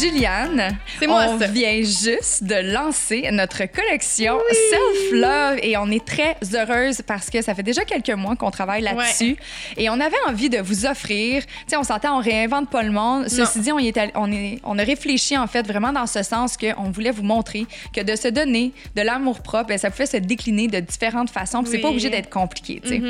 Juliane, C'est moi, on ça. vient juste de lancer notre collection Self Love et on est très heureuse parce que ça fait déjà quelques mois qu'on travaille là-dessus et on avait envie de vous offrir, tu sais, on s'entend, on réinvente pas le monde. Ceci Non. dit, on, y est allé- on, est, on a réfléchi en fait vraiment dans ce sens qu'on voulait vous montrer que de se donner de l'amour propre, ben, ça pouvait se décliner de différentes façons. puis C'est pas Oui. obligé d'être compliqué, tu sais.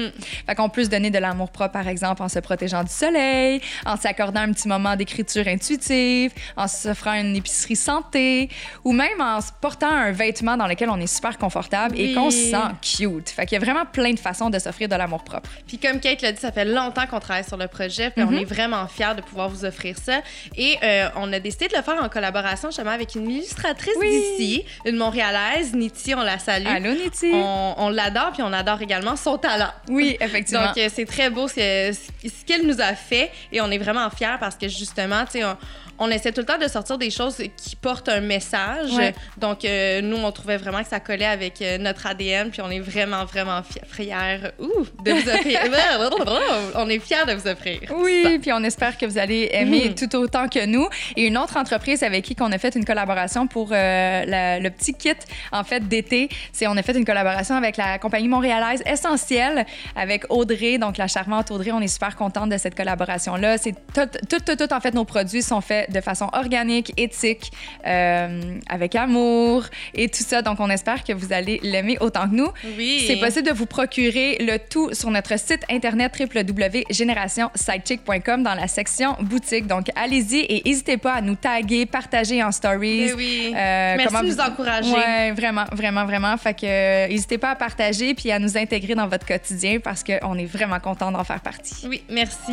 Fait qu'on peut se donner de l'amour propre, par exemple, en se protégeant du soleil, en s'accordant un petit moment d'écriture intuitive, en s'offrant une épicerie santé, ou même en se portant un vêtement dans lequel on est super confortable et qu'on se sent cute. Fait qu'il y a vraiment plein de façons de s'offrir de l'amour propre. Puis comme Kate l'a dit, ça fait longtemps qu'on travaille sur le projet, puis on Mhm. est vraiment fiers de pouvoir vous offrir ça. Et euh, on a décidé de le faire en collaboration justement avec une illustratrice Oui. d'ici, une Montréalaise, Niti, on la salue. Allô, Niti? On, on l'adore, puis on adore également son talent. Oui, effectivement. Donc, euh, c'est très beau ce qu'elle nous a fait et on est vraiment fiers parce que justement, tu sais, on, essaie tout le temps de sortir des choses qui portent un message. Ouais. Donc, euh, nous, on trouvait vraiment que ça collait avec euh, notre ADN puis on est vraiment, vraiment fi- fiers ouh, de vous offrir. on est fiers de vous offrir. Oui, puis on espère que vous allez aimer Mhm. tout autant que nous. Et une autre entreprise avec qui on a fait une collaboration pour euh, la- le petit kit en fait d'été, c'est on a fait une collaboration avec la compagnie montréalaise Essentielle avec Audrey, donc la charmante Audrey. On est super contente de cette collaboration là. C'est tout, tout, tout, tout, en fait nos produits sont faits de façon organique, éthique, euh, avec amour et tout ça. Donc on espère que vous allez l'aimer autant que nous. Oui. C'est possible de vous procurer le tout sur notre site internet www.générationsidechick.com dans la section boutique. Donc, allez-y et n'hésitez pas à nous taguer, partager en stories. Oui, oui. Euh, Merci comment de nous vous- encourager. Ouais, vraiment, vraiment, vraiment. Fait que euh, n'hésitez pas à partager puis à nous intégrer dans votre quotidien parce qu'on est vraiment content d'en faire partie. Oui, merci.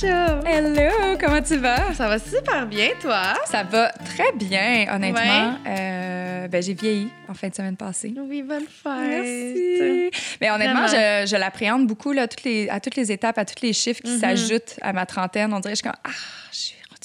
Hello, comment tu vas? Ça va super bien, toi? Ça va très bien, honnêtement. Euh, ben, j'ai vieilli en fin de semaine passée. Oui, bonne fête. Merci. Mais honnêtement, Vraiment. je, je l'appréhende beaucoup là, toutes les, à toutes les étapes, à tous les chiffres qui Mhm. s'ajoutent à ma trentaine. On dirait que je suis comme Ah,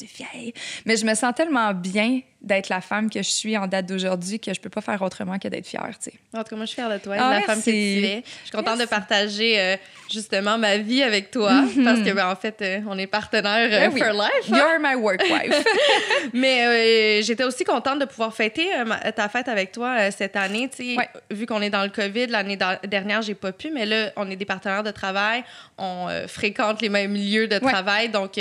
vieille. Mais je me sens tellement bien d'être la femme que je suis en date d'aujourd'hui que je peux pas faire autrement que d'être fière. tu sais. En tout cas, moi, je suis fière de toi, Ah, de la femme que tu es. Je suis contente Merci. de partager euh, justement ma vie avec toi Mhm. parce que, ben, en fait, euh, on est partenaires euh, Ben oui. for life. hein. You're my work wife. Mais euh, j'étais aussi contente de pouvoir fêter ma- ta fête avec toi cette année. tu sais. Ouais. Vu qu'on est dans le COVID, l'année dernière, j'ai pas pu, mais là, on est des partenaires de travail. On fréquente les mêmes lieux de Ouais. travail. Donc,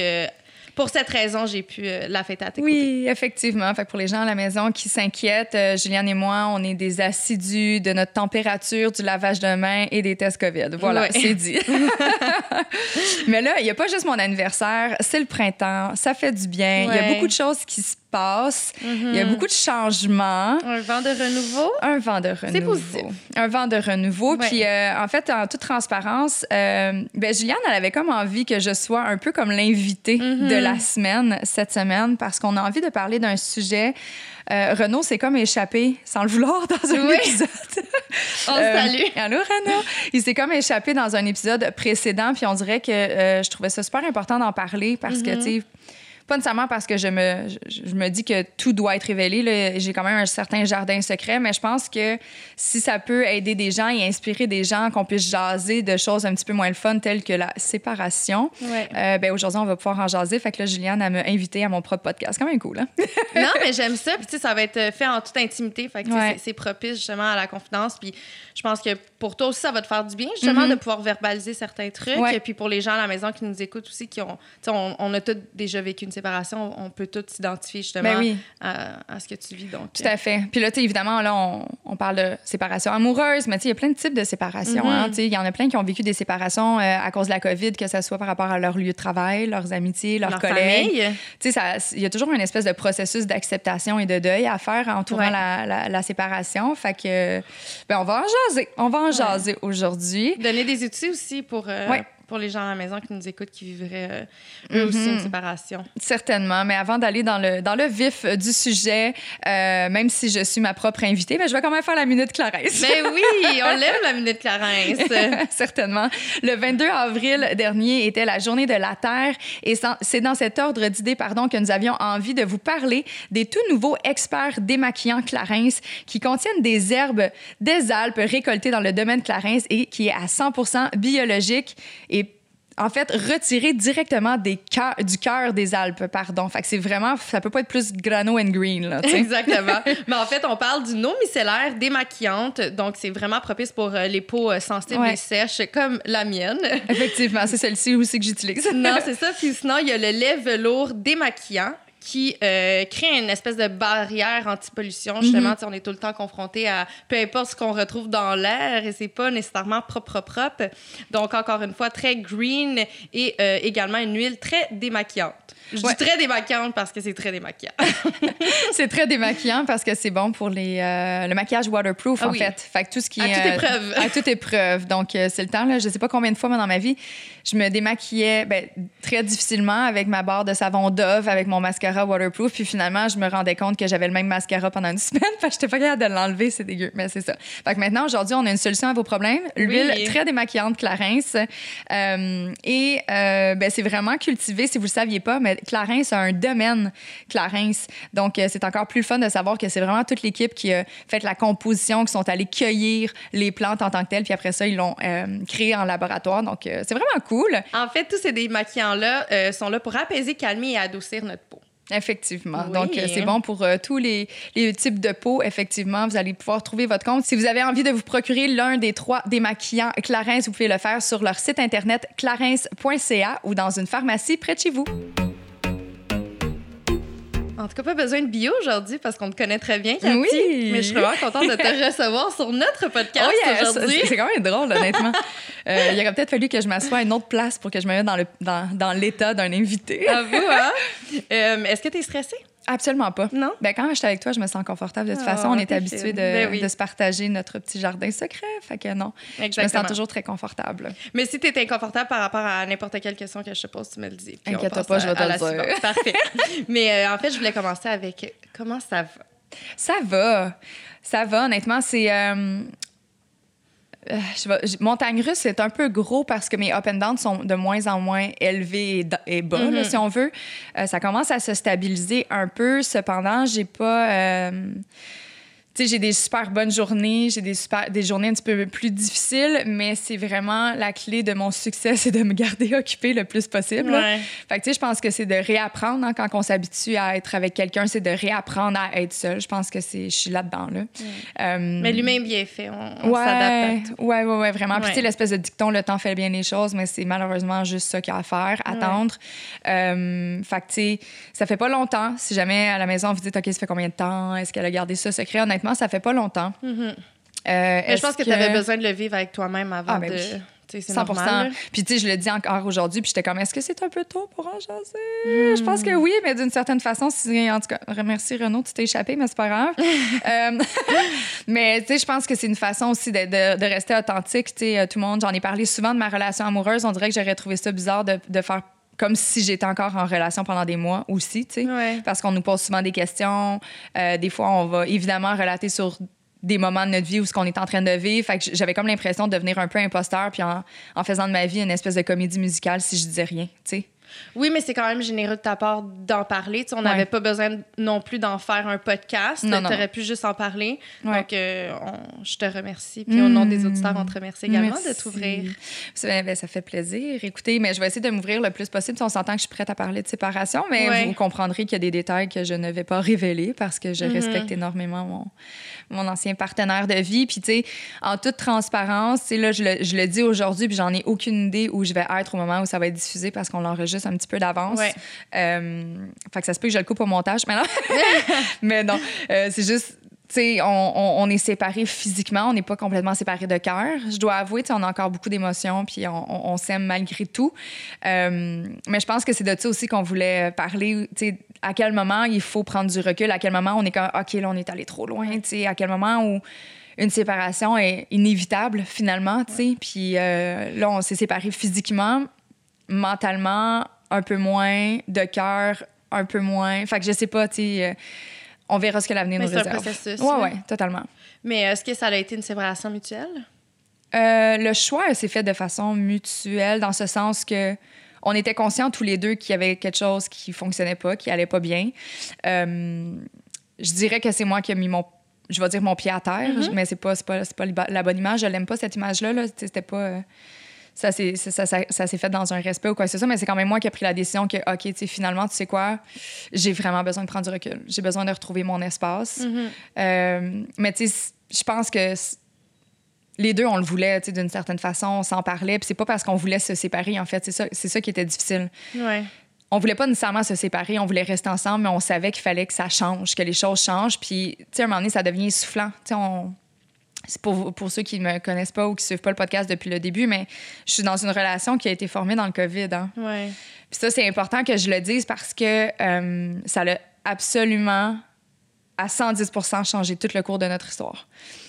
pour cette raison, j'ai pu euh, la fêter à tes côtés. Oui, effectivement. Fait que pour les gens à la maison qui s'inquiètent, euh, Juliane et moi, on est des assidus de notre température, du lavage de mains et des tests COVID. Voilà, Ouais. c'est dit. Mais là, il n'y a pas juste mon anniversaire, c'est le printemps, ça fait du bien. Il y a beaucoup de choses qui se Il y a Mhm. beaucoup de changements. Un vent de renouveau? Un vent de renouveau. C'est positif. Un vent de renouveau. Ouais. Puis, euh, en fait, en toute transparence, euh, ben, Juliane, elle avait comme envie que je sois un peu comme l'invitée Mhm. de la semaine, cette semaine, parce qu'on a envie de parler d'un sujet. Euh, Renaud s'est comme échappé, sans le vouloir, dans un Oui. épisode. On Euh, salue. Allô, Renaud? Il s'est comme échappé dans un épisode précédent, puis on dirait que euh, je trouvais ça super important d'en parler parce que, Mhm. tu sais, pas nécessairement parce que je me, je, je me dis que tout doit être révélé. J'ai quand même un certain jardin secret, mais je pense que si ça peut aider des gens et inspirer des gens, qu'on puisse jaser de choses un petit peu moins le fun, telles que la séparation, Ouais. euh, ben aujourd'hui, on va pouvoir en jaser. Fait que là, Juliane, elle m'a invité à mon propre podcast. quand même cool, hein? non, mais j'aime ça. Puis, tu sais, ça va être fait en toute intimité. Fait que, Ouais. c'est- c'est propice, justement, à la confidence. Puis, je pense que pour toi aussi, ça va te faire du bien, justement, Mhm. de pouvoir verbaliser certains trucs. Ouais. Et puis, pour les gens à la maison qui nous écoutent aussi, qui ont, tu sais, on, on a tous déjà vécu une séparation, on peut tous s'identifier, justement, Ben oui. à, à ce que tu vis. Donc, Tout à fait. Puis là, évidemment, là, on, on parle de séparation amoureuse, mais tu sais, il y a plein de types de séparation. Mhm. hein. Tu sais, il y en a plein qui ont vécu des séparations euh, à cause de la COVID, que ce soit par rapport à leur lieu de travail, leurs amitiés, leurs leur collègues. sais, ça- il y a toujours une espèce de processus d'acceptation et de deuil à faire entourant Ouais. la, la- la séparation. Fait que, ben, on va en jaser. On va en jaser aujourd'hui. Donner des outils aussi pour, euh, Ouais. Pour les gens à la maison qui nous écoutent, qui vivraient euh, eux aussi Mhm. une séparation. Certainement, mais avant d'aller dans le, dans le vif euh, du sujet, euh, même si je suis ma propre invitée, ben, je vais quand même faire la minute Clarence. Ben oui, on l'aime la minute Clarence. Certainement. Le 22 avril dernier était la journée de la Terre et c'est dans cet ordre d'idées pardon, que nous avions envie de vous parler des tout nouveaux experts démaquillants Clarins qui contiennent des herbes des Alpes récoltées dans le domaine Clarins et qui est à 100 biologique et en fait, retiré directement des du cœur des Alpes, pardon. Fait que c'est vraiment, ça peut pas être plus grano and green, là. Exactement. Mais en fait, on parle d'une eau micellaire démaquillante. Donc, c'est vraiment propice pour euh, les peaux euh, sensibles Ouais. et sèches, comme la mienne. Effectivement, c'est celle-ci aussi que j'utilise. non, c'est ça. Puis sinon, il y a le lait velours démaquillant qui euh, crée une espèce de barrière anti-pollution. Justement, sais, on est tout le temps confronté à peu importe ce qu'on retrouve dans l'air et c'est pas nécessairement propre, propre. Donc, encore une fois, très green et euh, également une huile très démaquillante. Je Ouais. dis très démaquillante parce que c'est très démaquillant. C'est très démaquillant parce que c'est bon pour les, euh, le maquillage waterproof, Ah en oui. fait. Fait que tout ce qui À est. toute épreuve. à toute épreuve. Donc, c'est le temps, là. Je sais pas combien de fois, moi, dans ma vie, je me démaquillais ben, très difficilement avec ma barre de savon Dove, avec mon mascara waterproof. Puis finalement, je me rendais compte que j'avais le même mascara pendant une semaine. Fait que j'étais pas capable de l'enlever. C'est dégueu. Mais c'est ça. Fait que maintenant, aujourd'hui, on a une solution à vos problèmes. L'huile Oui. très démaquillante Clarins. Euh, et euh, ben, c'est vraiment cultivé, si vous le saviez pas, mais Clarins a un domaine Clarins. Donc, euh, c'est encore plus fun de savoir que c'est vraiment toute l'équipe qui a fait la composition, qui sont allés cueillir les plantes en tant que telles, puis après ça, ils l'ont euh, créé en laboratoire. Donc, c'est vraiment cool. En fait, tous ces démaquillants-là euh, sont là pour apaiser, calmer et adoucir notre peau. Effectivement. Oui. Donc, euh, c'est bon pour euh, tous les, les types de peau. Effectivement, vous allez pouvoir trouver votre compte. Si vous avez envie de vous procurer l'un des trois démaquillants Clarins, vous pouvez le faire sur leur site internet clarins.ca ou dans une pharmacie près de chez vous. En tout cas, pas besoin de bio aujourd'hui parce qu'on te connaît très bien, Cathy. Oui. Mais je suis vraiment contente de te recevoir sur notre podcast Oh yes! aujourd'hui. C'est quand même drôle, honnêtement. Euh, il aurait peut-être fallu que je m'assoie à une autre place pour que je me mette dans, le, dans, dans l'état d'un invité. À vous, hein? Euh, Est-ce que tu es stressée? Absolument pas. Non? Ben, quand je suis avec toi, je me sens confortable. De toute Oh, façon, on est habitué de, Ben oui. de se partager notre petit jardin secret. Fait que non, je me Exactement. sens toujours très confortable. Mais si tu es inconfortable par rapport à n'importe quelle question que je te pose, tu me le dis. passe pas, je vais à- te à le dire. Parfait. Mais euh, en fait, je voulais commencer avec comment ça va? Ça va. Ça va, honnêtement. C'est. euh, euh, je vais- je- montagne russe, c'est un peu gros parce que mes up and down sont de moins en moins élevés et, et bas, là, Mhm. si on veut. Euh, ça commence à se stabiliser un peu. Cependant, j'ai pas. euh, sais, j'ai des super bonnes journées, j'ai des, super, des journées un petit peu plus difficiles, mais c'est vraiment la clé de mon succès, c'est de me garder occupée le plus possible. là. Ouais. Fait que, tu sais, je pense que c'est de réapprendre hein, quand on s'habitue à être avec quelqu'un, c'est de réapprendre à être seul. Je pense que c'est, je suis là-dedans, là. Euh, Mais l'humain est bien fait. On, on s'adapte ouais, ouais, ouais, vraiment. Puis, tu sais, l'espèce de dicton, le temps fait bien les choses, mais c'est malheureusement juste ça qu'il y a à faire, attendre. Euh, fait que, tu sais, ça fait pas longtemps. Si jamais à la maison, vous dites, OK, ça fait combien de temps? Est-ce qu'elle a gardé ça secret? Honnêtement, ça fait pas longtemps. Euh, Mais je pense que, tu avais besoin de le vivre avec toi-même avant Ah, ben de. oui. tu sais, C'est 100 normal. Puis, tu sais, je le dis encore aujourd'hui, puis j'étais comme, est-ce que c'est un peu tôt pour en jaser? Je pense que oui, mais d'une certaine façon, si, en tout cas, remercie Renaud, tu t'es échappé, mais c'est pas grave. Euh, mais, tu sais, je pense que c'est une façon aussi de, de- de rester authentique. Tu sais, euh, tout le monde, j'en ai parlé souvent de ma relation amoureuse. On dirait que j'aurais trouvé ça bizarre de, de faire comme si j'étais encore en relation pendant des mois aussi, tu sais Ouais. parce qu'on nous pose souvent des questions. Euh, des fois, on va évidemment relater sur des moments de notre vie où ce qu'on est en train de vivre. Fait que j'avais comme l'impression de devenir un peu imposteur, puis en, en faisant de ma vie une espèce de comédie musicale si je disais rien, tu sais. Oui, mais c'est quand même généreux de ta part d'en parler. On Ouais. n'avait pas besoin non plus d'en faire un podcast. Tu aurais pu juste en parler. Ouais. Donc, euh, on- je te remercie. Puis au nom des Mm. auditeurs, on te remercie également Merci. de t'ouvrir. Ça, ben, ça fait plaisir. Écoutez, mais je vais essayer de m'ouvrir le plus possible. On s'entend que je suis prête à parler de séparation, mais Ouais. vous comprendrez qu'il y a des détails que je ne vais pas révéler parce que je Mhm. respecte énormément mon, mon ancien partenaire de vie. Puis, tu sais, en toute transparence, tu sais, là, je le, je le dis aujourd'hui, puis j'en ai aucune idée où je vais être au moment où ça va être diffusé parce qu'on l'enregistre un petit peu d'avance. Ouais. Euh, fait que ça se peut que je le coupe au montage, mais non. mais non, euh, c'est juste. On, est séparés physiquement, on n'est pas complètement séparés de cœur. Je dois avouer, on a encore beaucoup d'émotions, puis on, s'aime malgré tout. Euh, mais je pense que c'est de ça aussi qu'on voulait parler. À quel moment il faut prendre du recul, à quel moment on est comme, OK, là, on est allé trop loin, à quel moment où une séparation est inévitable finalement. Puis euh, là, on s'est séparés physiquement, mentalement, un peu moins, de cœur, un peu moins. Fait que je sais pas, tu sais, euh, on verra ce que l'avenir nous Mais c'est un réserve. processus. Ouais, là. ouais, totalement. Mais est-ce que ça a été une séparation mutuelle? Euh, le choix s'est fait de façon mutuelle, dans ce sens que on était conscients tous les deux qu'il y avait quelque chose qui fonctionnait pas, qui allait pas bien. Euh, je dirais que c'est moi qui ai mis mon, je vais dire mon pied à terre, Mm-hmm. mais c'est pas, pas, pas la bonne image. Je l'aime pas cette image-là. Là. C'était pas. euh, ça s'est ça, ça, fait dans un respect ou quoi que ce soit, mais c'est quand même moi qui ai pris la décision que, OK, tu sais, finalement, tu sais quoi, j'ai vraiment besoin de prendre du recul. J'ai besoin de retrouver mon espace. Mm-hmm. Euh, mais tu sais, je pense que les deux, on le voulait, tu sais, d'une certaine façon, on s'en parlait. Puis c'est pas parce qu'on voulait se séparer, en fait. C'est ça, ça qui était difficile. Ouais. On voulait pas nécessairement se séparer, on voulait rester ensemble, mais on savait qu'il fallait que ça change, que les choses changent. Puis, tu sais, à un moment donné, ça devient essoufflant. Tu sais, on... C'est pour, pour ceux qui me connaissent pas ou qui suivent pas le podcast depuis le début, mais je suis dans une relation qui a été formée dans le COVID. Hein. Ouais. Puis ça, c'est important que je le dise parce que euh, ça l'a absolument à 110 changé tout le cours de notre histoire.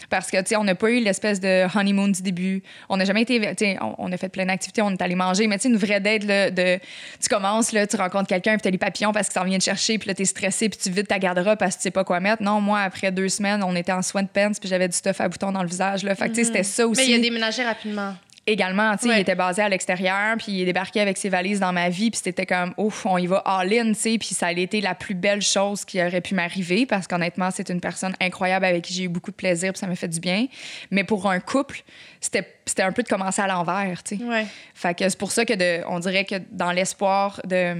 Parce que, tu sais, on n'a pas eu l'espèce de honeymoon du début. On n'a jamais été, tu sais, on, on a fait plein d'activités, on est allé manger, mais tu sais, une vraie date, là, de, tu commences, là, tu rencontres quelqu'un, puis t'as les papillons parce que ça vient te chercher, puis là, t'es stressé, puis tu vides ta garde-robe parce que tu sais pas quoi mettre. Non, moi, après deux semaines, on était en sweatpants, puis j'avais du stuff à boutons dans le visage, là. Fait que, tu sais, c'était ça aussi Mais il a déménagé rapidement. Également, tu sais, Ouais. il était basé à l'extérieur, puis il est débarqué avec ses valises dans ma vie, puis c'était comme, ouf, on y va all-in, tu sais, puis ça a été la plus belle chose qui aurait pu m'arriver, parce qu'honnêtement, c'est une personne incroyable avec qui j'ai eu beaucoup de plaisir, puis ça m'a fait du bien. Mais pour un couple, c'était c'était un peu de commencer à l'envers, tu sais. Ouais. Fait que c'est pour ça que de, on dirait que dans l'espoir de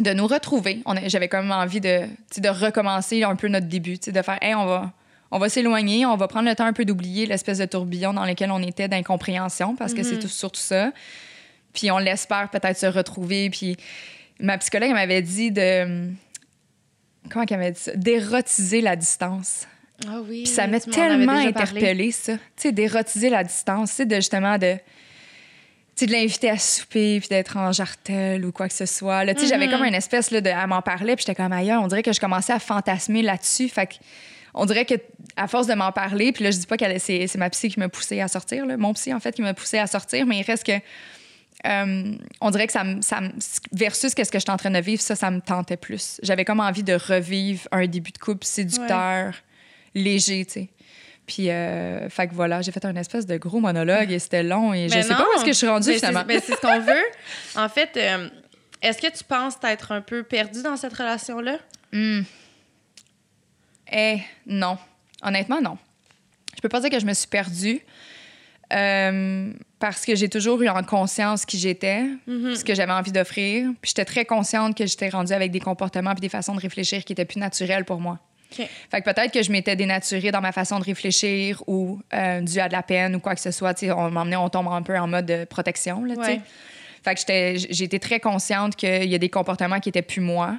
de nous retrouver, j'avais quand même envie de, de recommencer un peu notre début, tu sais, de faire, hey, on va, on va s'éloigner, on va prendre le temps un peu d'oublier l'espèce de tourbillon dans lequel on était d'incompréhension, parce que c'est tout, surtout ça. Puis on l'espère peut-être se retrouver. Puis ma psychologue m'avait dit de, comment qu'elle m'avait dit ça, d'érotiser la distance. Ah oui. Puis ça m'a tellement interpellée, ça. Tu sais, d'érotiser la distance, tu sais, de justement de. Tu sais, de l'inviter à souper, puis d'être en jartel ou quoi que ce soit. Là, tu sais, j'avais comme une espèce là, de. Elle m'en parlait, puis j'étais comme ailleurs. On dirait que je commençais à fantasmer là-dessus. Fait que. On dirait que à force de m'en parler, puis là, je dis pas que c'est c'est ma psy qui m'a poussé à sortir, là, mon psy, en fait, qui m'a poussé à sortir, mais il reste que. euh, on dirait que ça me. ça versus qu'est-ce que j'étais en train de vivre, ça, ça me tentait plus. J'avais comme envie de revivre un début de couple séducteur, léger, tu sais. Puis, euh, fait que voilà, j'ai fait un espèce de gros monologue et c'était long et je Mais sais pas non. où est-ce que je suis rendue Mais finalement. mais c'est ce qu'on veut. En fait, euh, est-ce que tu penses t'être un peu perdu dans cette relation-là? Eh, non. Honnêtement, non. Je peux pas dire que je me suis perdue euh, parce que j'ai toujours eu en conscience qui j'étais, ce que j'avais envie d'offrir. Puis j'étais très consciente que j'étais rendue avec des comportements puis des façons de réfléchir qui étaient plus naturelles pour moi. Fait que peut-être que je m'étais dénaturée dans ma façon de réfléchir ou euh, dû à de la peine ou quoi que ce soit. Tu sais, on m'emmenait, on tombe un peu en mode de protection. Là. Ouais. Fait que j'étais- été très consciente qu'il y a des comportements qui étaient plus moi.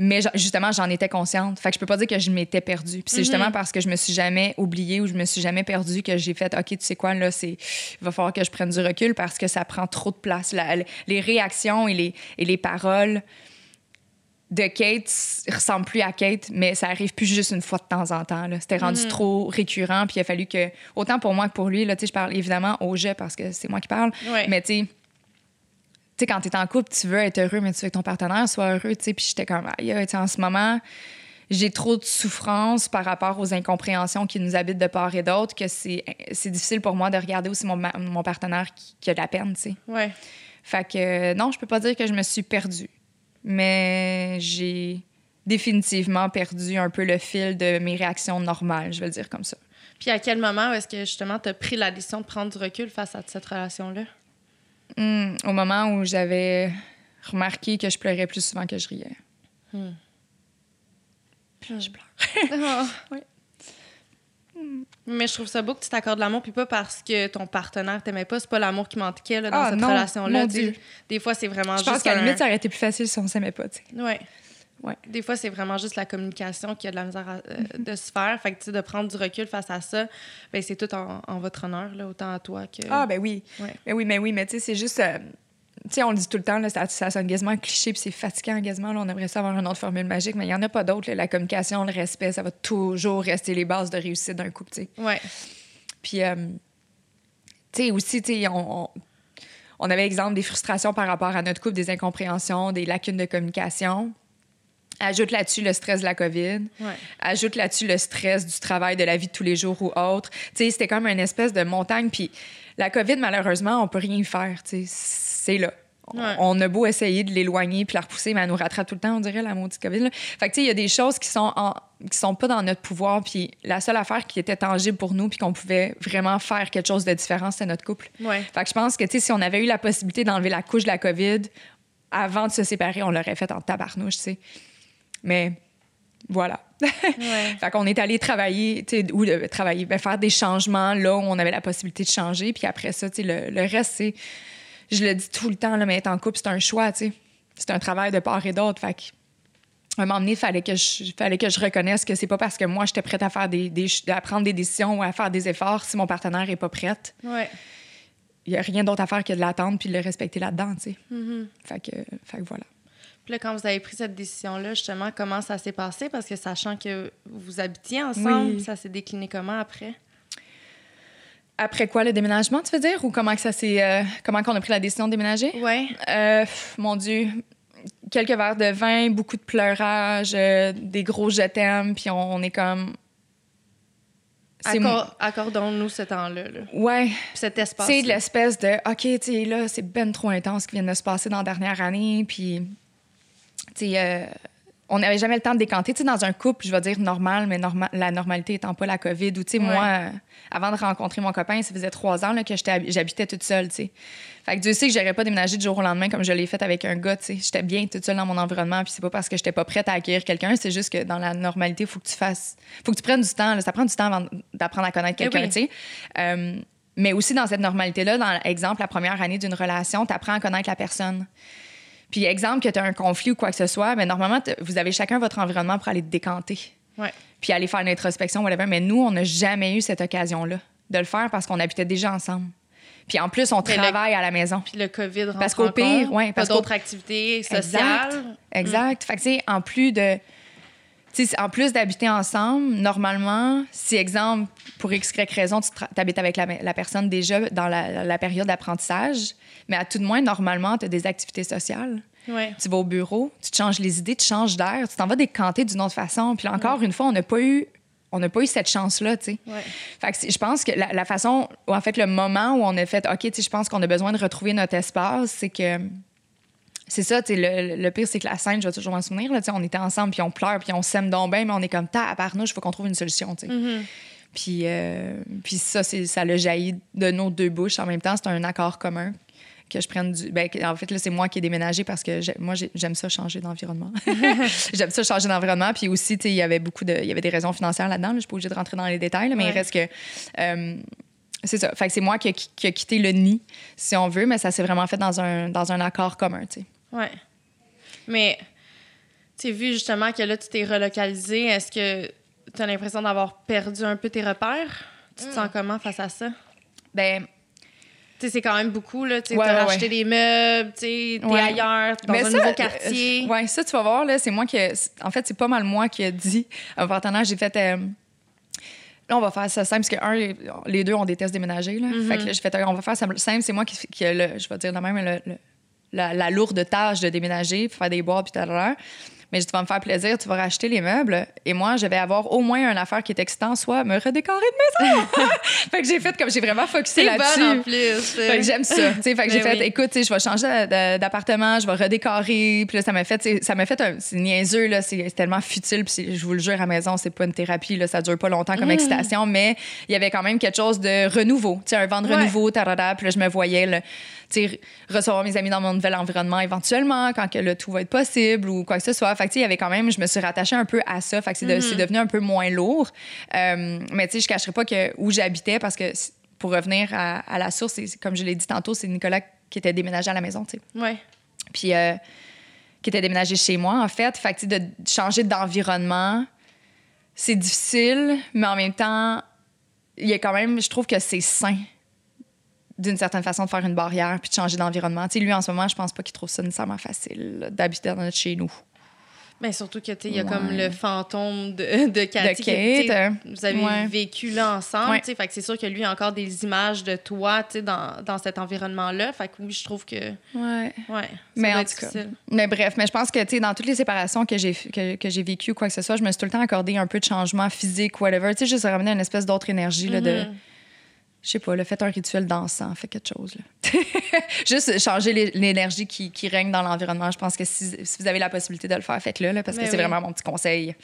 Mais justement, j'en étais consciente. Fait que je peux pas dire que je m'étais perdue. Puis c'est justement parce que je me suis jamais oubliée ou je me suis jamais perdue que j'ai fait OK, tu sais quoi, là, c'est il va falloir que je prenne du recul parce que ça prend trop de place. La- les réactions et les, et les paroles de Kate ressemblent plus à Kate, mais ça arrive plus juste une fois de temps en temps. C'était rendu trop récurrent, puis il a fallu que, autant pour moi que pour lui, là, tu sais, je parle évidemment au jeu parce que c'est moi qui parle, Ouais. mais tu sais, tu sais, quand t'es en couple, tu veux être heureux, mais tu veux que ton partenaire soit heureux, tu sais. Puis j'étais comme, aïe, en ce moment, j'ai trop de souffrance par rapport aux incompréhensions qui nous habitent de part et d'autre que c'est difficile pour moi de regarder aussi mon, mon partenaire qui, qui a de la peine, tu sais. Ouais. Fait que non, je peux pas dire que je me suis perdue, mais j'ai définitivement perdu un peu le fil de mes réactions normales, je vais le dire comme ça. Puis à quel moment est-ce que justement tu as pris la décision de prendre du recul face à cette relation-là? Hmm, au moment où j'avais remarqué que je pleurais plus souvent que je riais. Puis là, je pleure. Oui. Mais je trouve ça beau que tu t'accordes l'amour, puis pas parce que ton partenaire t'aimait pas. C'est pas l'amour qui manquait là, dans Ah, cette relation-là. Dieu. Des fois, c'est vraiment Je juste. pense qu'à la un- limite, ça aurait été plus facile si on s'aimait pas, tu sais. Ouais. Ouais. Des fois, c'est vraiment juste la communication qui a de la misère à- euh, de se faire. Fait que, tu sais, de prendre du recul face à ça, ben, c'est tout en, en votre honneur, là, autant à toi que. Ah, ben oui. Ouais. Ben oui, mais oui, mais tu sais, c'est juste. euh, sais, on le dit tout le temps, là, ça, ça sonne quasiment cliché, puis c'est fatigant quasiment. Là, on aimerait ça avoir une autre formule magique, mais il n'y en a pas d'autre. La communication, le respect, ça va toujours rester les bases de réussite d'un couple, tu sais. Ouais. Puis, euh, tu sais, aussi, tu sais, on, on, on avait exemple des frustrations par rapport à notre couple, des incompréhensions, des lacunes de communication. Ajoute là-dessus le stress de la COVID. Ouais. Ajoute là-dessus le stress du travail, de la vie de tous les jours ou autre. Tu sais, c'était comme une espèce de montagne. Puis la COVID, malheureusement, on peut rien y faire. Tu sais, c'est là. On- Ouais. On a beau essayer de l'éloigner puis la repousser, mais elle nous rattrape tout le temps, on dirait, la maudite COVID. Là. Fait que, tu sais, il y a des choses qui sont, en- qui sont pas dans notre pouvoir. Puis la seule affaire qui était tangible pour nous puis qu'on pouvait vraiment faire quelque chose de différent, c'était notre couple. Ouais. Fait que je pense que, tu sais, si on avait eu la possibilité d'enlever la couche de la COVID avant de se séparer, on l'aurait fait en tabarnouche, tu sais. Mais voilà. Ouais. fait qu'on est allé travailler, ou de travailler, ben, faire des changements là où on avait la possibilité de changer. Puis après ça, le, le reste, c'est. Je le dis tout le temps, là, mais être en couple, c'est un choix, tu sais. C'est un travail de part et d'autre. Fait à un moment donné, il fallait que je, fallait que je reconnaisse que c'est pas parce que moi, j'étais prête à faire des, des, à prendre des décisions ou à faire des efforts si mon partenaire est pas prête Ouais. il n'y a rien d'autre à faire que de l'attendre puis de le respecter là-dedans, tu sais. Mm-hmm. Fait, que, fait que voilà. Puis là, quand vous avez pris cette décision-là, justement, comment ça s'est passé? Parce que sachant que vous habitiez ensemble, Oui. ça s'est décliné comment après? Après quoi, le déménagement, tu veux dire? Ou comment que ça s'est... euh, comment qu'on a pris la décision de déménager? Ouais. Euh, mon Dieu, quelques verres de vin, beaucoup de pleurage, euh, des gros je t'aime, puis on, on est comme... Accor- Accordons-nous ce temps-là, là. Ouais, cet espace. c'est de l'espèce de OK, tu sais, là, c'est ben trop intense ce qui vient de se passer dans la dernière année. Puis, euh, on n'avait jamais le temps de décanter. Tu sais, dans un couple, je vais dire normal, mais norma- la normalité étant pas la COVID. Ou, tu sais, Ouais. moi, euh, avant de rencontrer mon copain, ça faisait trois ans là, que j'habitais toute seule, tu sais. Fait que Dieu sait que j'aurais pas déménagé du jour au lendemain comme je l'ai fait avec un gars, tu sais. J'étais bien toute seule dans mon environnement. Puis, c'est pas parce que j'étais pas prête à accueillir quelqu'un, c'est juste que dans la normalité, il faut que tu fasses. faut que tu prennes du temps. là. Ça prend du temps avant d'apprendre à connaître Eh quelqu'un, oui. tu sais. Euh, mais aussi dans cette normalité-là, dans exemple, la première année d'une relation, tu apprends à connaître la personne. Puis exemple que tu as un conflit ou quoi que ce soit, mais normalement, t- vous avez chacun votre environnement pour aller te décanter. Ouais. Puis aller faire une introspection, whatever. Mais nous, on n'a jamais eu cette occasion-là de le faire parce qu'on habitait déjà ensemble. Puis en plus, on Mais le- travaille à la maison. Puis le COVID rentre Parce qu'au pire, ouais, pas parce qu'au- d'autres activités sociales. Exact. Exact. Fait que, tu sais, en plus de. En plus d'habiter ensemble, normalement, si, exemple, pour X, Y raison, tu habites avec la, la personne déjà dans la, la période d'apprentissage, mais à tout de moins, normalement, tu as des activités sociales. Ouais. Tu vas au bureau, tu te changes les idées, tu changes d'air, tu t'en vas décanter d'une autre façon. Puis là, encore une fois, on n'a pas eu. On n'a pas eu cette chance-là, tu sais. Ouais. Fait que je pense que la, la façon, ou en fait, le moment où on a fait, OK, tu sais, je pense qu'on a besoin de retrouver notre espace, c'est que. C'est ça, tu sais, le, le pire, c'est que la scène, je vais toujours m'en souvenir, là, on était ensemble, puis on pleure, puis on s'aime donc bien, mais on est comme, ta, à nous, il faut qu'on trouve une solution, tu sais. Mhm. Puis, euh, puis ça, c'est, ça l'a jailli de nos deux bouches en même temps. C'est un accord commun que je prenne du. Ben, en fait, là, c'est moi qui ai déménagé parce que moi, j'ai- j'aime ça changer d'environnement. j'aime ça changer d'environnement. Puis aussi, il y avait beaucoup de. Il y avait des raisons financières là-dedans. là. Je suis pas obligée de rentrer dans les détails, là, mais il reste que. euh, c'est ça. Fait que c'est moi qui, qui, qui a quitté le nid, si on veut, mais ça s'est vraiment fait dans un, dans un accord commun, tu sais. Ouais. Mais, tu sais, vu justement que là, tu t'es relocalisé, est-ce que tu as l'impression d'avoir perdu un peu tes repères? Tu te Hmm. sens comment face à ça? Ben, Tu sais, c'est quand même beaucoup, là. Tu Ouais, ouais, racheté ouais. des meubles, tu Ouais. ailleurs, dans Mais un ça, nouveau euh, quartier. euh, ouais, ça, tu vas voir, là, c'est moi qui. En fait, c'est pas mal moi qui ai dit à mon partenaire, j'ai fait. euh, Là, on va faire ça simple, parce que, un, les deux, on déteste déménager. Là. Mm-hmm. Fait que là, j'ai fait, on va faire ça simple. C'est moi qui, qui le, je vais dire de même, le- le- la, la lourde tâche de déménager, puis faire des boîtes, puis tal, Mais tu vas me faire plaisir, tu vas racheter les meubles. Et moi, je vais avoir au moins une affaire qui est excitant, soit me redécorer de maison. fait que j'ai fait comme j'ai vraiment focusé C'est là-dessus. bonne en plus. Fait que j'aime ça. Fait que j'ai Ben fait, écoute, je vais changer d'appartement, je vais redécorer. Puis là, ça m'a fait, ça m'a fait un, c'est niaiseux, là, c'est tellement futile. Puis je vous le jure, à la maison, c'est pas une thérapie, là, ça dure pas longtemps Mm. comme excitation, mais il y avait quand même quelque chose de renouveau. Tu sais, un vent de renouveau, tarada. Puis là, je me voyais, là, recevoir mes amis dans mon nouvel environnement éventuellement, quand que le tout va être possible ou quoi que ce soit. Fait que, il y avait quand même, je me suis rattachée un peu à ça. Fait que c'est de- c'est devenu un peu moins lourd. Euh, mais tu sais, je cacherai pas que où j'habitais parce que pour revenir à, à la source, c'est- comme je l'ai dit tantôt, c'est Nicolas qui était déménagé à la maison, tu sais. Ouais. Puis euh, qui était déménagé chez moi, en fait. Fait que, de changer d'environnement, c'est difficile, mais en même temps, il y a quand même, je trouve que c'est sain d'une certaine façon, de faire une barrière puis de changer d'environnement. Tu sais, lui, en ce moment, je pense pas qu'il trouve ça nécessairement facile d'habiter dans notre chez nous. Mais surtout que, tu sais, il y a Ouais. comme le fantôme de, de Cathy. De que, tu sais, Kate, euh, vous avez ouais. vécu là ensemble, Ouais. tu sais. Fait que c'est sûr que lui a encore des images de toi, tu sais, dans, dans cet environnement-là. Fait que oui, je trouve que, Ouais. ouais, ça Mais en tout cas. Mais bref, mais je pense que, tu sais, dans toutes les séparations que j'ai que, que j'ai vécues, quoi que ce soit, je me suis tout le temps accordé un peu de changement physique, whatever. Tu sais, juste ramener une espèce d'autre énergie, là, de... Je sais pas, le fait un rituel dansant, fait quelque chose, là. juste changer l'é- l'énergie qui, qui règne dans l'environnement. Je pense que si, si vous avez la possibilité de le faire, faites-le, là, parce que Mais c'est vraiment mon petit conseil.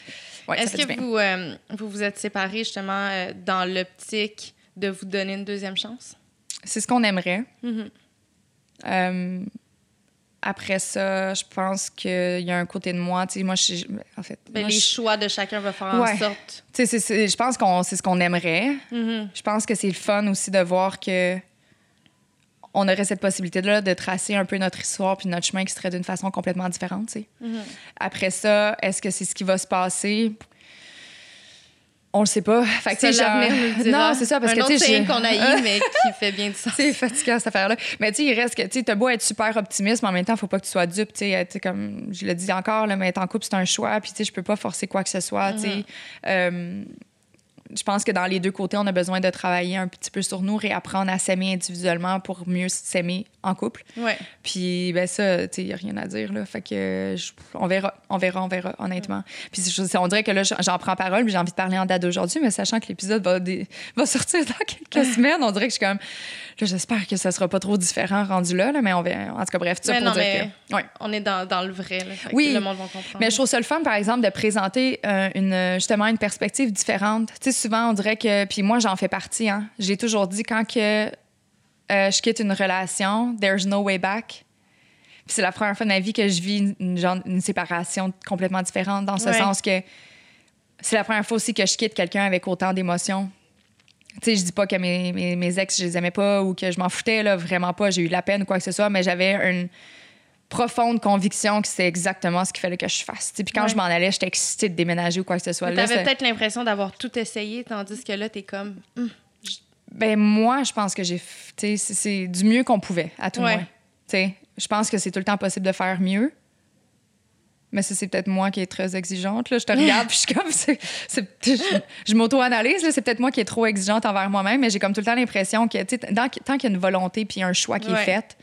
Ouais, Est-ce que vous, euh, vous vous êtes séparés justement euh, dans l'optique de vous donner une deuxième chance? C'est ce qu'on aimerait. Mhm. Euh, après ça, je pense qu'il y a un côté de moi, tu sais, moi, je, en fait, Ben, moi, les je- choix de chacun va faire Ouais. en sorte. tu sais, je pense qu'on c'est ce qu'on aimerait. Mhm. Je pense que c'est le fun aussi de voir que on aurait cette possibilité-là de tracer un peu notre histoire puis notre chemin qui serait d'une façon complètement différente, tu sais. Mhm. Après ça, est-ce que c'est ce qui va se passer? On le sait pas. Fait que, genre- nous dira. Non, c'est ça, parce un que, tu sais, qu'on a eu, mais qui fait bien du sens. c'est fatigant cette affaire-là. Mais tu sais, il reste que, tu sais, t'as beau être super optimiste, mais en même temps, faut pas que tu sois dupe. Tu sais, comme je le dis encore, là, mais être en couple, c'est un choix. Puis, tu sais, je peux pas forcer quoi que ce soit. Tu sais, Euh, je pense que dans les deux côtés, on a besoin de travailler un petit peu sur nous, réapprendre à s'aimer individuellement pour mieux s'aimer en couple. Ouais. Puis, ben ça, tu sais, il a rien à dire, là. Fait que, je- on verra, on verra, on verra, honnêtement. Puis, je- on dirait que là, j'en prends parole, puis j'ai envie de parler en date d'aujourd'hui, mais sachant que l'épisode va sortir dans quelques semaines, on dirait que je suis comme. Là, j'espère que ça sera pas trop différent rendu là, là, mais on verra. En tout cas, bref, tout ça pour non, dire mais que. Ouais. on est dans, dans le vrai. Là, Oui. Le monde va comprendre. Mais je trouve ça le fun, par exemple, de présenter euh, une, justement une perspective différente. Tu sais, souvent, on dirait que. Puis moi, j'en fais partie. Hein. J'ai toujours dit quand que euh, je quitte une relation, there's no way back. Puis c'est la première fois de ma vie que je vis une, une genre, une séparation complètement différente, dans ce Ouais. sens que c'est la première fois aussi que je quitte quelqu'un avec autant d'émotions. Tu sais, je dis pas que mes, mes, mes ex, je les aimais pas ou que je m'en foutais, là, vraiment pas. J'ai eu de la peine ou quoi que ce soit, mais j'avais une profonde conviction que c'est exactement ce qu'il fallait que je fasse. Tu Puis quand Ouais. je m'en allais, j'étais excitée de déménager ou quoi que ce soit. C'est- peut-être l'impression d'avoir tout essayé, tandis que là, t'es comme. Hum, Ben moi, je pense que j'ai... tu sais, c'est c'est du mieux qu'on pouvait, à tout le Ouais. moins. Tu sais, je pense que c'est tout le temps possible de faire mieux. Mais ça, c'est peut-être moi qui est très exigeante. Là. Je te regarde, puis je suis comme... je je m'auto-analyse. C'est peut-être moi qui est trop exigeante envers moi-même, mais j'ai comme tout le temps l'impression que, tant qu'il y a une volonté puis un choix qui Ouais. est fait,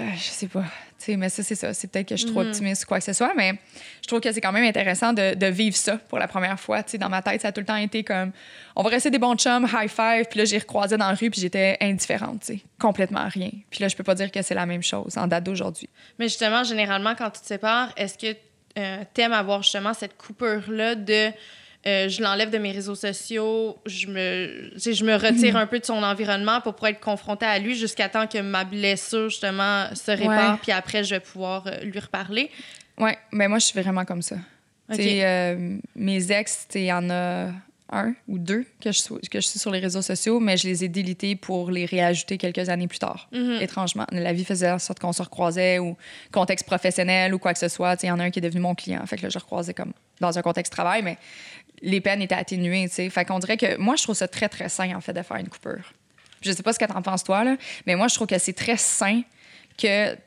euh, je sais pas. Tu sais, mais ça, c'est ça. C'est peut-être que je suis trop Mhm. optimiste ou quoi que ce soit, mais je trouve que c'est quand même intéressant de, de vivre ça pour la première fois. Dans ma tête, ça a tout le temps été comme on va rester des bons chums, high five. Puis là, j'ai recroisé dans la rue, puis j'étais indifférente, tu sais, complètement rien. Puis là, je peux pas dire que c'est la même chose en date d'aujourd'hui. Mais justement, généralement, quand tu te sépares, est-ce que euh, t'aimes avoir justement cette coupure-là de euh, je l'enlève de mes réseaux sociaux, je me, je me retire un peu de son environnement pour pouvoir être confrontée à lui jusqu'à temps que ma blessure, justement, se répare, puis après, je vais pouvoir euh, lui reparler. Ouais, mais moi, je suis vraiment comme ça. Euh, mes ex, il y en a un ou deux que je, suis, que je suis sur les réseaux sociaux, mais je les ai délités pour les réajouter quelques années plus tard. Mhm. Étrangement, la vie faisait en sorte qu'on se recroisait ou contexte professionnel ou quoi que ce soit. Il y en a un qui est devenu mon client. Fait que là, je recroisais comme dans un contexte travail, mais les peines étaient atténuées. tu sais. Fait qu'on dirait que moi, je trouve ça très, très sain, en fait, de faire une coupure. Je sais pas ce que t'en penses, toi, là, mais moi, je trouve que c'est très sain que. Tu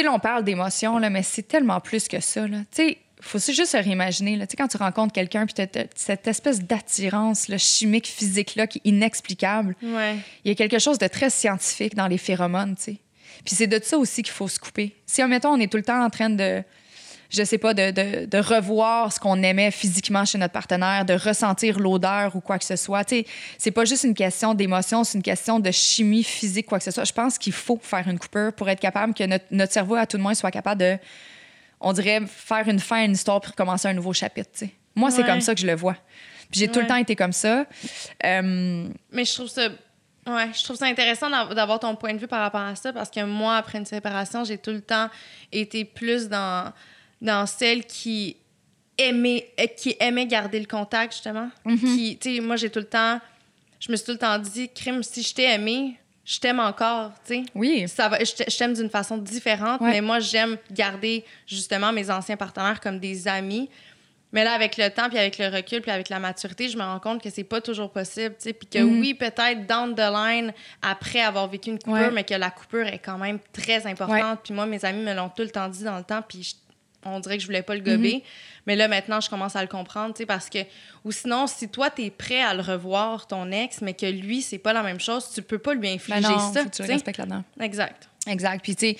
sais, là, on parle d'émotions, là, mais c'est tellement plus que ça, là. Tu sais, faut juste se réimaginer, là. Tu sais, quand tu rencontres quelqu'un, puis cette espèce d'attirance là, chimique, physique, là, qui est inexplicable, Ouais. il y a quelque chose de très scientifique dans les phéromones, tu sais. Puis c'est de ça aussi qu'il faut se couper. Si, admettons, on est tout le temps en train de, je sais pas, de, de, de revoir ce qu'on aimait physiquement chez notre partenaire, de ressentir l'odeur ou quoi que ce soit, tu sais, c'est pas juste une question d'émotion, c'est une question de chimie physique, quoi que ce soit. Je pense qu'il faut faire une coupure pour être capable que notre, notre cerveau, à tout le moins, soit capable de, on dirait, faire une fin à une histoire pour commencer un nouveau chapitre, tu sais. Moi, c'est comme ça que je le vois. Puis j'ai tout le temps été comme ça. Euh, Mais je trouve ça. Ouais, je trouve ça intéressant d'av- d'avoir ton point de vue par rapport à ça parce que moi, après une séparation, j'ai tout le temps été plus dans, dans celle qui aimait, euh, qui aimait garder le contact, justement. Qui, tu sais, moi, j'ai tout le temps. Je me suis tout le temps dit, crime, si je t'ai aimé, je t'aime encore, tu sais. oui. Ça va, je t'a- je t'aime d'une façon différente, Ouais. mais moi, j'aime garder justement mes anciens partenaires comme des amis. Mais là, avec le temps, puis avec le recul, puis avec la maturité, je me rends compte que c'est pas toujours possible, tu sais. Puis que Mhm. oui, peut-être down the line, après avoir vécu une coupure, Ouais. mais que la coupure est quand même très importante. Puis moi, mes amis me l'ont tout le temps dit dans le temps, puis je- on dirait que je voulais pas le gober. Mhm. Mais là, maintenant, je commence à le comprendre, tu sais, parce que... Ou sinon, si toi, t'es prêt à le revoir, ton ex, mais que lui, c'est pas la même chose, tu peux pas lui Ben infliger non, ça, faut que tu tu le respectes là-dedans. Exact. Exact. Puis, tu sais,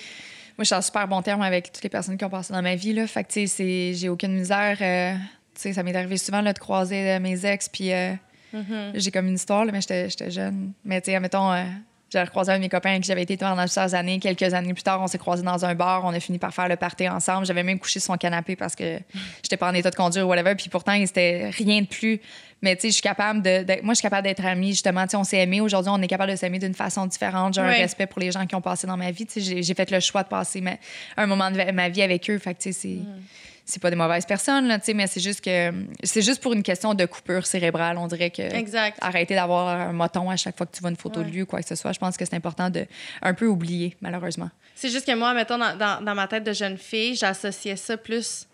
moi, je suis en super bon terme avec toutes les personnes qui ont passé dans ma vie, là. Fait que, tu sais, c'est- j'ai aucune misère. euh, tu sais, ça m'est arrivé souvent, là, de croiser euh, mes ex, puis euh, Mhm. j'ai comme une histoire, là, mais j'étais j'étais jeune. Mais, tu sais, admettons, euh, j'ai recroisé un de mes copains avec qui j'avais été pendant plusieurs années. Quelques années plus tard, on s'est croisés dans un bar. On a fini par faire le party ensemble. J'avais même couché sur son canapé parce que j'étais pas en état de conduire ou whatever. Puis pourtant, c'était rien de plus. Mais tu sais, je suis capable de, d'être- Moi, je suis capable d'être amie, justement. Tu sais, on s'est aimé. Aujourd'hui, on est capable de s'aimer d'une façon différente. J'ai un respect pour les gens qui ont passé dans ma vie. Tu sais, j'ai, fait le choix de passer ma- un moment de ma vie avec eux. Fait que, tu sais, c'est. C'est pas des mauvaises personnes, là, mais c'est juste que c'est juste pour une question de coupure cérébrale. On dirait que Exact. arrêter d'avoir un moton à chaque fois que tu vois une photo Ouais. de lui ou quoi que ce soit. Je pense que c'est important de un peu oublier, malheureusement. C'est juste que moi, mettons, dans, dans, dans ma tête de jeune fille, j'associais ça plus.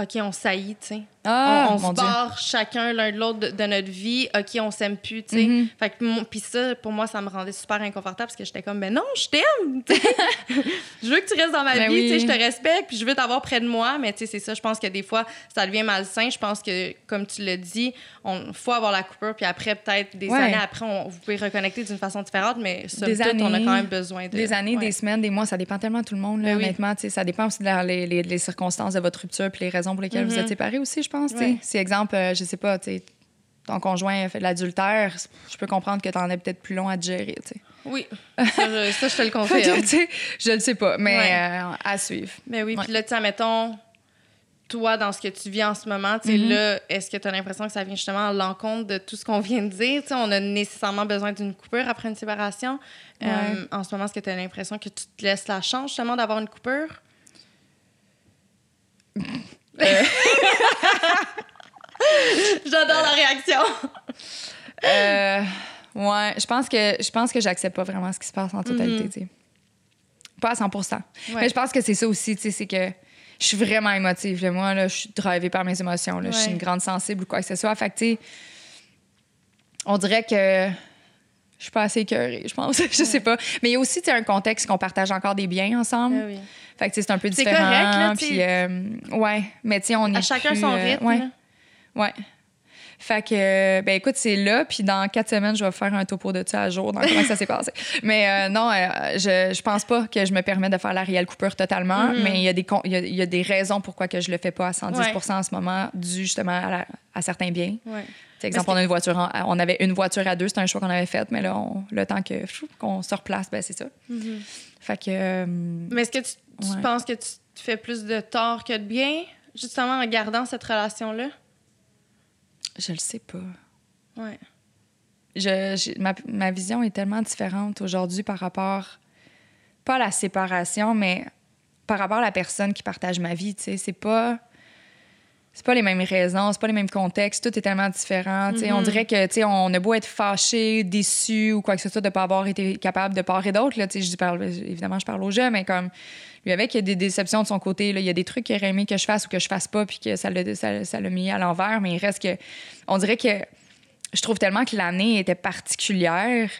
OK, on saillit, tu sais. Ah, on on mon se Dieu. barre chacun l'un de l'autre de, de notre vie. OK, on s'aime plus, tu sais. Que mon- puis ça, pour moi, ça me rendait super inconfortable parce que j'étais comme, ben non, je t'aime, je veux que tu restes dans ma Ben vie, tu sais, oui. je te respecte, puis je veux t'avoir près de moi. Mais tu sais, c'est ça, je pense que des fois, ça devient malsain. Je pense que, comme tu l'as dit, il faut avoir la coupure, puis après, peut-être des Ouais. années après, on, vous pouvez reconnecter d'une façon différente, mais somme Des toute, on a années, quand même besoin de. Des années, Ouais. des semaines, des mois, ça dépend tellement de tout le monde, là, Ben honnêtement. tu sais, Ça dépend aussi de la- les, circonstances de votre rupture puis les raisons pour lesquelles vous Mhm. êtes séparés aussi, je pense. Sais. Ouais. Si, exemple, euh, je sais pas, ton conjoint fait de l'adultère, je peux comprendre que tu en es peut-être plus long à digérer. Oui, ça, je, ça, je te le que, confirme. je ne sais pas, mais Ouais. euh, à suivre. Mais oui, Ouais. puis là, tu mettons, toi, dans ce que tu vis en ce moment, tu sais, Mhm. là, est-ce que tu as l'impression que ça vient justement à l'encontre de tout ce qu'on vient de dire? Tu sais, on a nécessairement besoin d'une coupure après une séparation. Ouais. Euh, en ce moment, est-ce que tu as l'impression que tu te laisses la chance justement d'avoir une coupure? Euh. J'adore la réaction. Euh, ouais, je pense que je pense que j'accepte pas vraiment ce qui se passe en totalité, Mhm. Pas à 100 Ouais. Mais je pense que c'est ça aussi, tu sais, c'est que je suis vraiment émotive. là. Moi, là, je suis drivée par mes émotions. Là. Je suis une grande sensible ou quoi que ce soit. Fait que, on dirait que je suis pas assez écœurée, je pense. je sais pas. Mais il y a aussi, un contexte qu'on partage encore des biens ensemble. Ah oui. Fait que, c'est un peu C'est différent. correct, là. Puis, euh, ouais. Mais, tu sais, on est À chacun plus, son euh, rythme. ouais. Ouais. Fait que, euh, ben écoute, c'est là, puis dans quatre semaines, je vais faire un topo de ça à jour, dans comment ça s'est passé. Mais euh, non, euh, je, je pense pas que je me permets de faire la réelle coupure totalement, Mhm. mais il y, a des il y, a, il y a des raisons pourquoi que je le fais pas à 110 Ouais. en ce moment, dû justement à, la- à certains biens. Ouais. Par exemple, que- on, a une voiture en- on avait une voiture à deux, c'était un choix qu'on avait fait, mais là, on- le temps que qu'on se replace, ben c'est ça. Mhm. Fait que. euh, Mais est-ce que tu, tu Ouais. penses que tu te fais plus de tort que de bien, justement, en gardant cette relation-là? je le sais pas. Ouais. je, ma, ma vision est tellement différente aujourd'hui par rapport, pas à la séparation, mais par rapport à la personne qui partage ma vie. Tu sais, c'est pas. C'est pas les mêmes raisons, c'est pas les mêmes contextes, tout est tellement différent. On Mhm. dirait que, on a beau être fâché, déçu ou quoi que ce soit de pas avoir été capable de part et d'autre. Je parle, évidemment, je parle au jeu, mais comme lui avec, il y a des déceptions de son côté. là. Il y a des trucs qu'il aurait aimé que je fasse ou que je fasse pas, puis que ça l'a ça, ça mis à l'envers. Mais il reste que. On dirait que je trouve tellement que l'année était particulière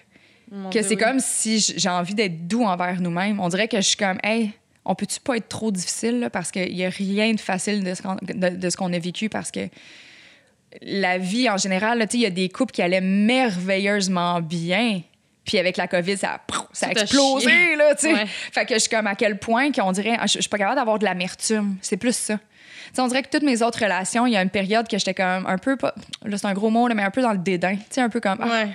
Mon que c'est oui. comme si j'ai envie d'être doux envers nous-mêmes. On dirait que je suis comme, hey, on peut-tu pas être trop difficile là, parce qu'il y a rien de facile de ce qu'on, de, de ce qu'on a vécu parce que la vie en général, il y a des couples qui allaient merveilleusement bien. Puis avec la COVID, ça, a- ça a explosé, là, tu sais. Ouais. Fait que je suis comme à quel point qu'on dirait, ah, je je suis pas capable d'avoir de l'amertume. C'est plus ça. On dirait que toutes mes autres relations, il y a une période que j'étais comme un peu, pas, là c'est un gros mot, là, mais un peu dans le dédain. Tu sais, un peu comme, ah, Ouais.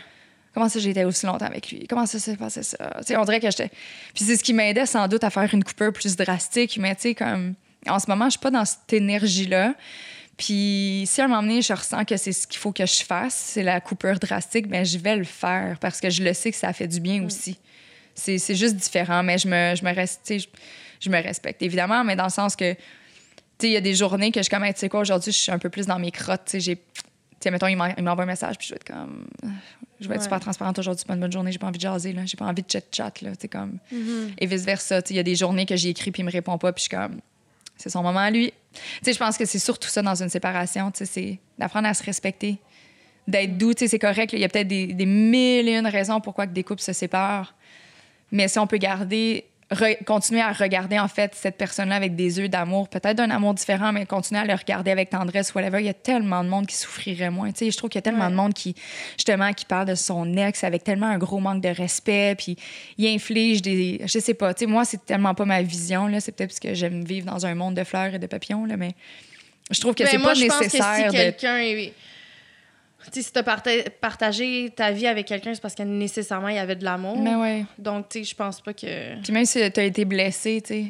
Comment ça, j'ai été aussi longtemps avec lui? Comment ça s'est passé ça? Tu sais, on dirait que j'étais. Puis c'est ce qui m'aidait sans doute à faire une coupure plus drastique, mais tu sais, comme. En ce moment, je suis pas dans cette énergie-là. Puis si à un moment donné, je ressens que c'est ce qu'il faut que je fasse, c'est la coupure drastique, ben je vais le faire parce que je le sais que ça fait du bien aussi. C'est c'est juste différent, mais je me, je me reste, je, je me respecte évidemment, mais dans le sens que, tu sais, il y a des journées que je suis comme, tu sais quoi, aujourd'hui, je suis un peu plus dans mes crottes, tu sais, j'ai. Tu sais, mettons, il m'en- il m'envoie un message, puis je vais être comme. Je vais être Ouais. super transparente aujourd'hui, c'est pas une bonne journée, j'ai pas envie de jaser, là. J'ai pas envie de chat-chat, là. Tu comme. Mhm. Et vice-versa. Tu Il y a des journées que j'ai écrit, puis il me répond pas, puis je suis comme. C'est son moment à lui. sais, je pense que c'est surtout ça dans une séparation, tu sais, c'est d'apprendre à se respecter, d'être doux, tu sais, c'est correct. Il y a peut-être des, des mille et une raisons pourquoi que des couples se séparent. Mais si on peut garder, continuer à regarder, en fait, cette personne-là avec des yeux d'amour, peut-être d'un amour différent, mais continuer à le regarder avec tendresse, whatever, il y a tellement de monde qui souffrirait moins. Tu sais, je trouve qu'il y a tellement Ouais. de monde qui, justement, qui parle de son ex avec tellement un gros manque de respect, puis il inflige des. Je sais pas, tu sais, moi, c'est tellement pas ma vision, là. C'est peut-être parce que j'aime vivre dans un monde de fleurs et de papillons, là, mais je trouve que Ben, c'est moi, pas je pense que nécessaire si de. quelqu'un est. Tu sais, si t'as parta- partagé ta vie avec quelqu'un, c'est parce que nécessairement il y avait de l'amour. Mais ouais. Donc, tu sais, je pense pas que. Puis même si t'as été blessé, tu sais.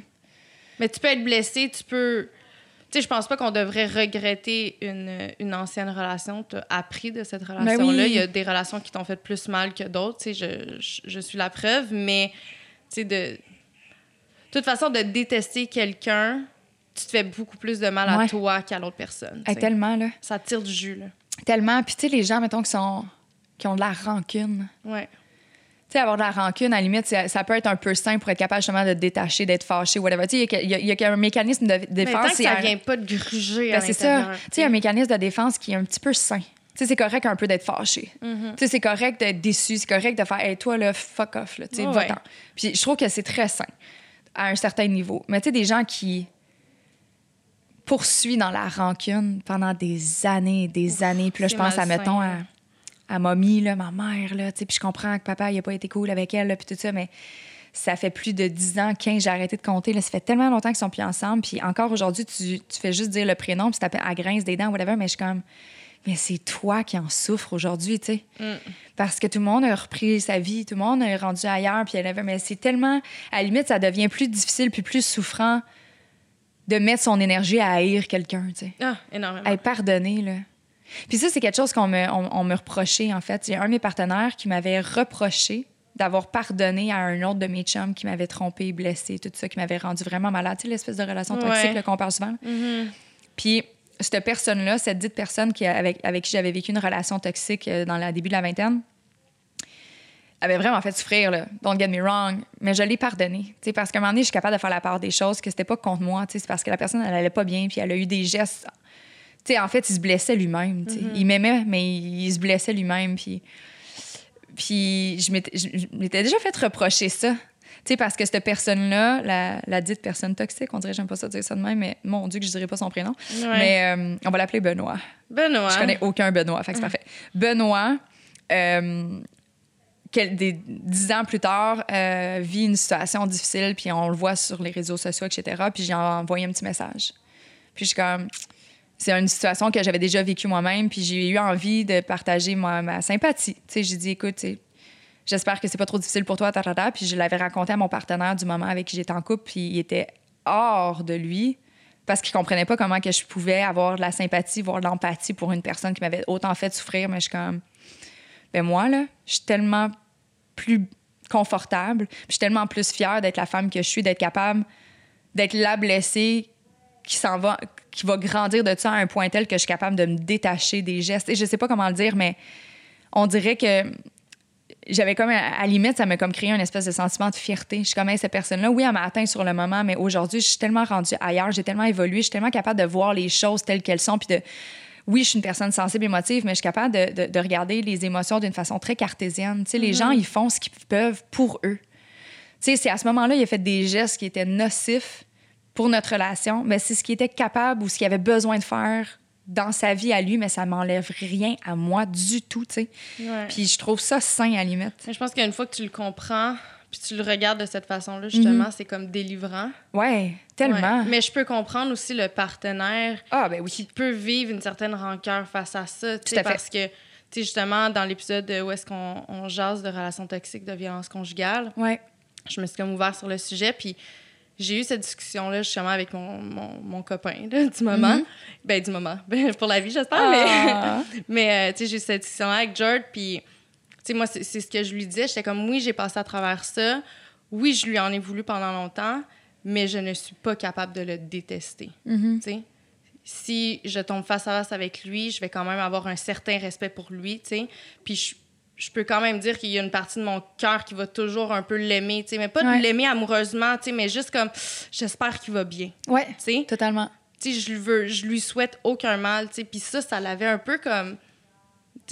Mais tu peux être blessé, tu peux. Tu sais, je pense pas qu'on devrait regretter une, une ancienne relation. Tu as appris de cette relation-là. Ben oui. Il y a des relations qui t'ont fait plus mal que d'autres. Tu sais, je, je, je suis la preuve. Mais, tu sais, de. De toute façon, de détester quelqu'un, tu te fais beaucoup plus de mal Ouais. à toi qu'à l'autre personne. tu Hey, sais. tellement, là. Ça tire du jus, là. Tellement. Puis, tu sais, les gens, mettons, qui, sont, qui ont de la rancune. Ouais. Tu sais, avoir de la rancune, à la limite, ça, ça peut être un peu sain pour être capable justement de te détacher, d'être fâché, whatever. Tu sais, il y a- a- un mécanisme de Mais tant défense. que il y a ça un- vient pas de gruger Ben, c'est ça. Tu sais, un mécanisme de défense qui est un petit peu sain. Tu sais, c'est correct un peu d'être fâché. Mm-hmm. Tu sais, c'est correct d'être déçu. C'est correct de faire, hey, toi, là, fuck off, là. Tu sais, Ouais. va-t'en. Puis je trouve que c'est très sain à un certain niveau. Mais tu sais, des gens qui poursuivent dans la rancune pendant des années et des années. Puis là, je pense à, mettons, à, là. à Mommy, là, ma mère, là. Tu sais, puis je comprends que papa, il a pas été cool avec elle, là, puis tout ça, mais ça fait plus de 10 ans, 15, j'ai arrêté de compter. Là, ça fait tellement longtemps qu'ils sont plus ensemble. Puis encore aujourd'hui, tu, tu fais juste dire le prénom, puis tu t'appelles à grince des dents, whatever, mais je suis comme, mais c'est toi qui en souffres aujourd'hui, tu sais. Mm. Parce que tout le monde a repris sa vie, tout le monde est rendu ailleurs, puis elle avait, mais c'est tellement, à la limite, ça devient plus difficile puis plus souffrant de mettre son énergie à haïr quelqu'un, tu sais. Ah, énormément. Hey, pardonner, là. Puis ça, c'est quelque chose qu'on me, on, on me reprochait, en fait. Il y a un de mes partenaires qui m'avait reproché d'avoir pardonné à un autre de mes chums qui m'avait trompé, blessé, tout ça, qui m'avait rendu vraiment malade. Tu sais, l'espèce de relation toxique Ouais. qu'on parle souvent. Mhm. Puis cette personne-là, cette dite personne qui, avec, avec qui j'avais vécu une relation toxique euh, dans le début de la vingtaine, avait vraiment fait souffrir, là. Don't get me wrong. Mais je l'ai pardonné. Tu sais, parce qu'à un moment donné, je suis capable de faire la part des choses, que c'était pas contre moi. tu sais, C'est parce que la personne, elle allait pas bien, puis elle a eu des gestes. Tu sais, en fait, il se blessait lui-même. tu sais. Il m'aimait, mais il, il se blessait lui-même. Puis, puis je m'étais déjà fait reprocher ça. Tu sais, parce que cette personne-là, la, la dite personne toxique, on dirait, j'aime pas ça dire ça de même, mais mon Dieu, que je dirais pas son prénom. Ouais. Mais euh, on va l'appeler Benoît. Benoît. Je connais aucun Benoît, fait que c'est parfait. Benoît, euh, des, dix ans plus tard, euh, vit une situation difficile, puis on le voit sur les réseaux sociaux, etc. Puis j'ai envoyé un petit message. Puis je suis comme... C'est une situation que j'avais déjà vécue moi-même, puis j'ai eu envie de partager ma, ma sympathie. Tu sais, j'ai dit, écoute, j'espère que c'est pas trop difficile pour toi, tatata. Puis je l'avais raconté à mon partenaire du moment avec qui j'étais en couple, puis il était hors de lui parce qu'il comprenait pas comment que je pouvais avoir de la sympathie, voire de l'empathie pour une personne qui m'avait autant fait souffrir. Mais je suis comme, ben moi, là, je suis tellement plus confortable, je suis tellement plus fière d'être la femme que je suis, d'être capable d'être la blessée qui s'en va, qui va grandir de ça à un point tel que je suis capable de me détacher des gestes. Et je sais pas comment le dire, mais on dirait que j'avais comme, à limite, ça m'a comme créé une espèce de sentiment de fierté. Je suis comme, Hey, cette personne-là, oui, elle m'a atteint sur le moment, mais aujourd'hui, je suis tellement rendue ailleurs, j'ai tellement évolué, je suis tellement capable de voir les choses telles qu'elles sont, puis de. Oui, je suis une personne sensible, émotive, mais je suis capable de, de- de regarder les émotions d'une façon très cartésienne. Tu sais, les gens, ils font ce qu'ils peuvent pour eux. Tu sais, c'est à ce moment-là, il a fait des gestes qui étaient nocifs pour notre relation, mais c'est ce qu'il était capable ou ce qu'il avait besoin de faire dans sa vie à lui, mais ça m'enlève rien à moi du tout, tu sais. Ouais. Puis je trouve ça sain à la limite. Je pense qu'une fois que tu le comprends, puis tu le regardes de cette façon-là, justement, Mhm. c'est comme délivrant. Ouais, tellement. Ouais. Mais je peux comprendre aussi le partenaire Ah, ben qui oui. peut vivre une certaine rancœur face à ça. Tout à fait. Parce que, tu sais, justement, dans l'épisode où est-ce qu'on on jase de relations toxiques, de violence conjugale, Ouais. je me suis comme ouvert sur le sujet, puis j'ai eu cette discussion-là justement avec mon, mon, mon copain là, du moment. Mhm. Ben, du moment. Ben, pour la vie, j'espère, Ah. mais... Mais, euh, tu sais, j'ai eu cette discussion-là avec George, puis, sais, moi, c'est ce que je lui disais. J'étais comme, oui, j'ai passé à travers ça. Oui, je lui en ai voulu pendant longtemps, mais je ne suis pas capable de le détester. Tu sais, si je tombe face à face avec lui, je vais quand même avoir un certain respect pour lui, tu sais. Puis je, je peux quand même dire qu'il y a une partie de mon cœur qui va toujours un peu l'aimer, tu sais, mais pas Ouais. de l'aimer amoureusement, tu sais, mais juste comme j'espère qu'il va bien, Ouais, tu sais. totalement. tu sais, je lui veux, je lui souhaite aucun mal, tu sais. Puis ça, ça l'avait un peu comme,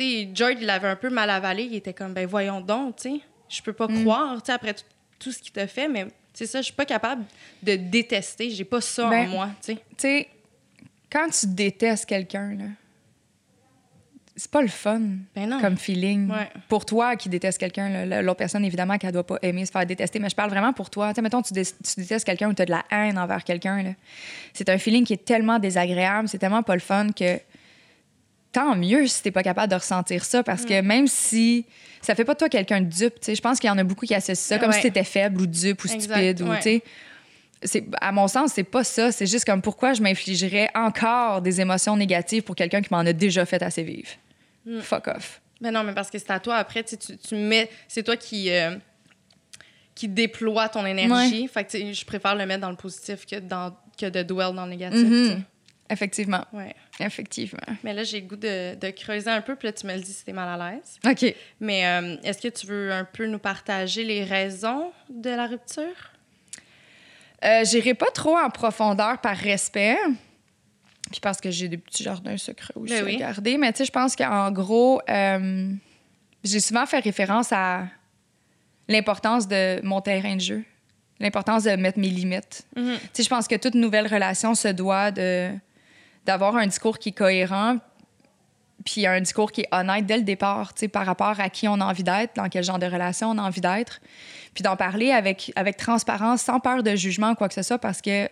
sais, George, il l'avait un peu mal avalé. Il était comme, ben voyons donc, tu sais, je peux pas Mm. croire, tu sais, après tout, ce qu'il t'a fait, mais c'est ça, je suis pas capable de détester. J'ai pas ça en Ben, moi, tu sais. Tu sais, quand tu détestes quelqu'un, là, c'est pas le fun Ben non. comme feeling. Ouais. Pour toi qui déteste quelqu'un, l'autre personne, évidemment, qu'elle doit pas aimer se faire détester, mais je parle vraiment pour toi. Tu sais, mettons, tu, dé- tu détestes quelqu'un ou tu as de la haine envers quelqu'un. C'est un feeling qui est tellement désagréable, c'est tellement pas le fun que tant mieux si t'es pas capable de ressentir ça parce Mm. que même si ça fait pas de toi quelqu'un de dupe, tu sais, je pense qu'il y en a beaucoup qui associent ça comme Ouais. si t'étais faible ou dupe ou Exact, stupide ou ouais. tu sais c'est à mon sens c'est pas ça c'est juste comme pourquoi je m'infligerais encore des émotions négatives pour quelqu'un qui m'en a déjà fait assez vivre Mm. fuck off Ben non, mais parce que c'est à toi après, tu, tu, mets. C'est toi qui. euh, qui déploie ton énergie. Fait que je préfère le mettre dans le positif que, dans, que de dwell dans le négatif. Mhm. sais. Effectivement Ouais. effectivement Mais là, j'ai le goût de, de creuser un peu, puis là, tu me le dis si t'es mal à l'aise. ok Mais euh, est-ce que tu veux un peu nous partager les raisons de la rupture? Euh, J'irai pas trop en profondeur par respect. Puis parce que j'ai des petits jardins secrets aussi Ben oui. à garder. Mais tu sais, je pense qu'en gros, euh, j'ai souvent fait référence à l'importance de mon terrain de jeu, l'importance de mettre mes limites. Mhm. Tu sais, je pense que toute nouvelle relation se doit de d'avoir un discours qui est cohérent, puis un discours qui est honnête dès le départ, tu sais, par rapport à qui on a envie d'être, dans quel genre de relation on a envie d'être, puis d'en parler avec, avec transparence, sans peur de jugement ou quoi que ce soit, parce que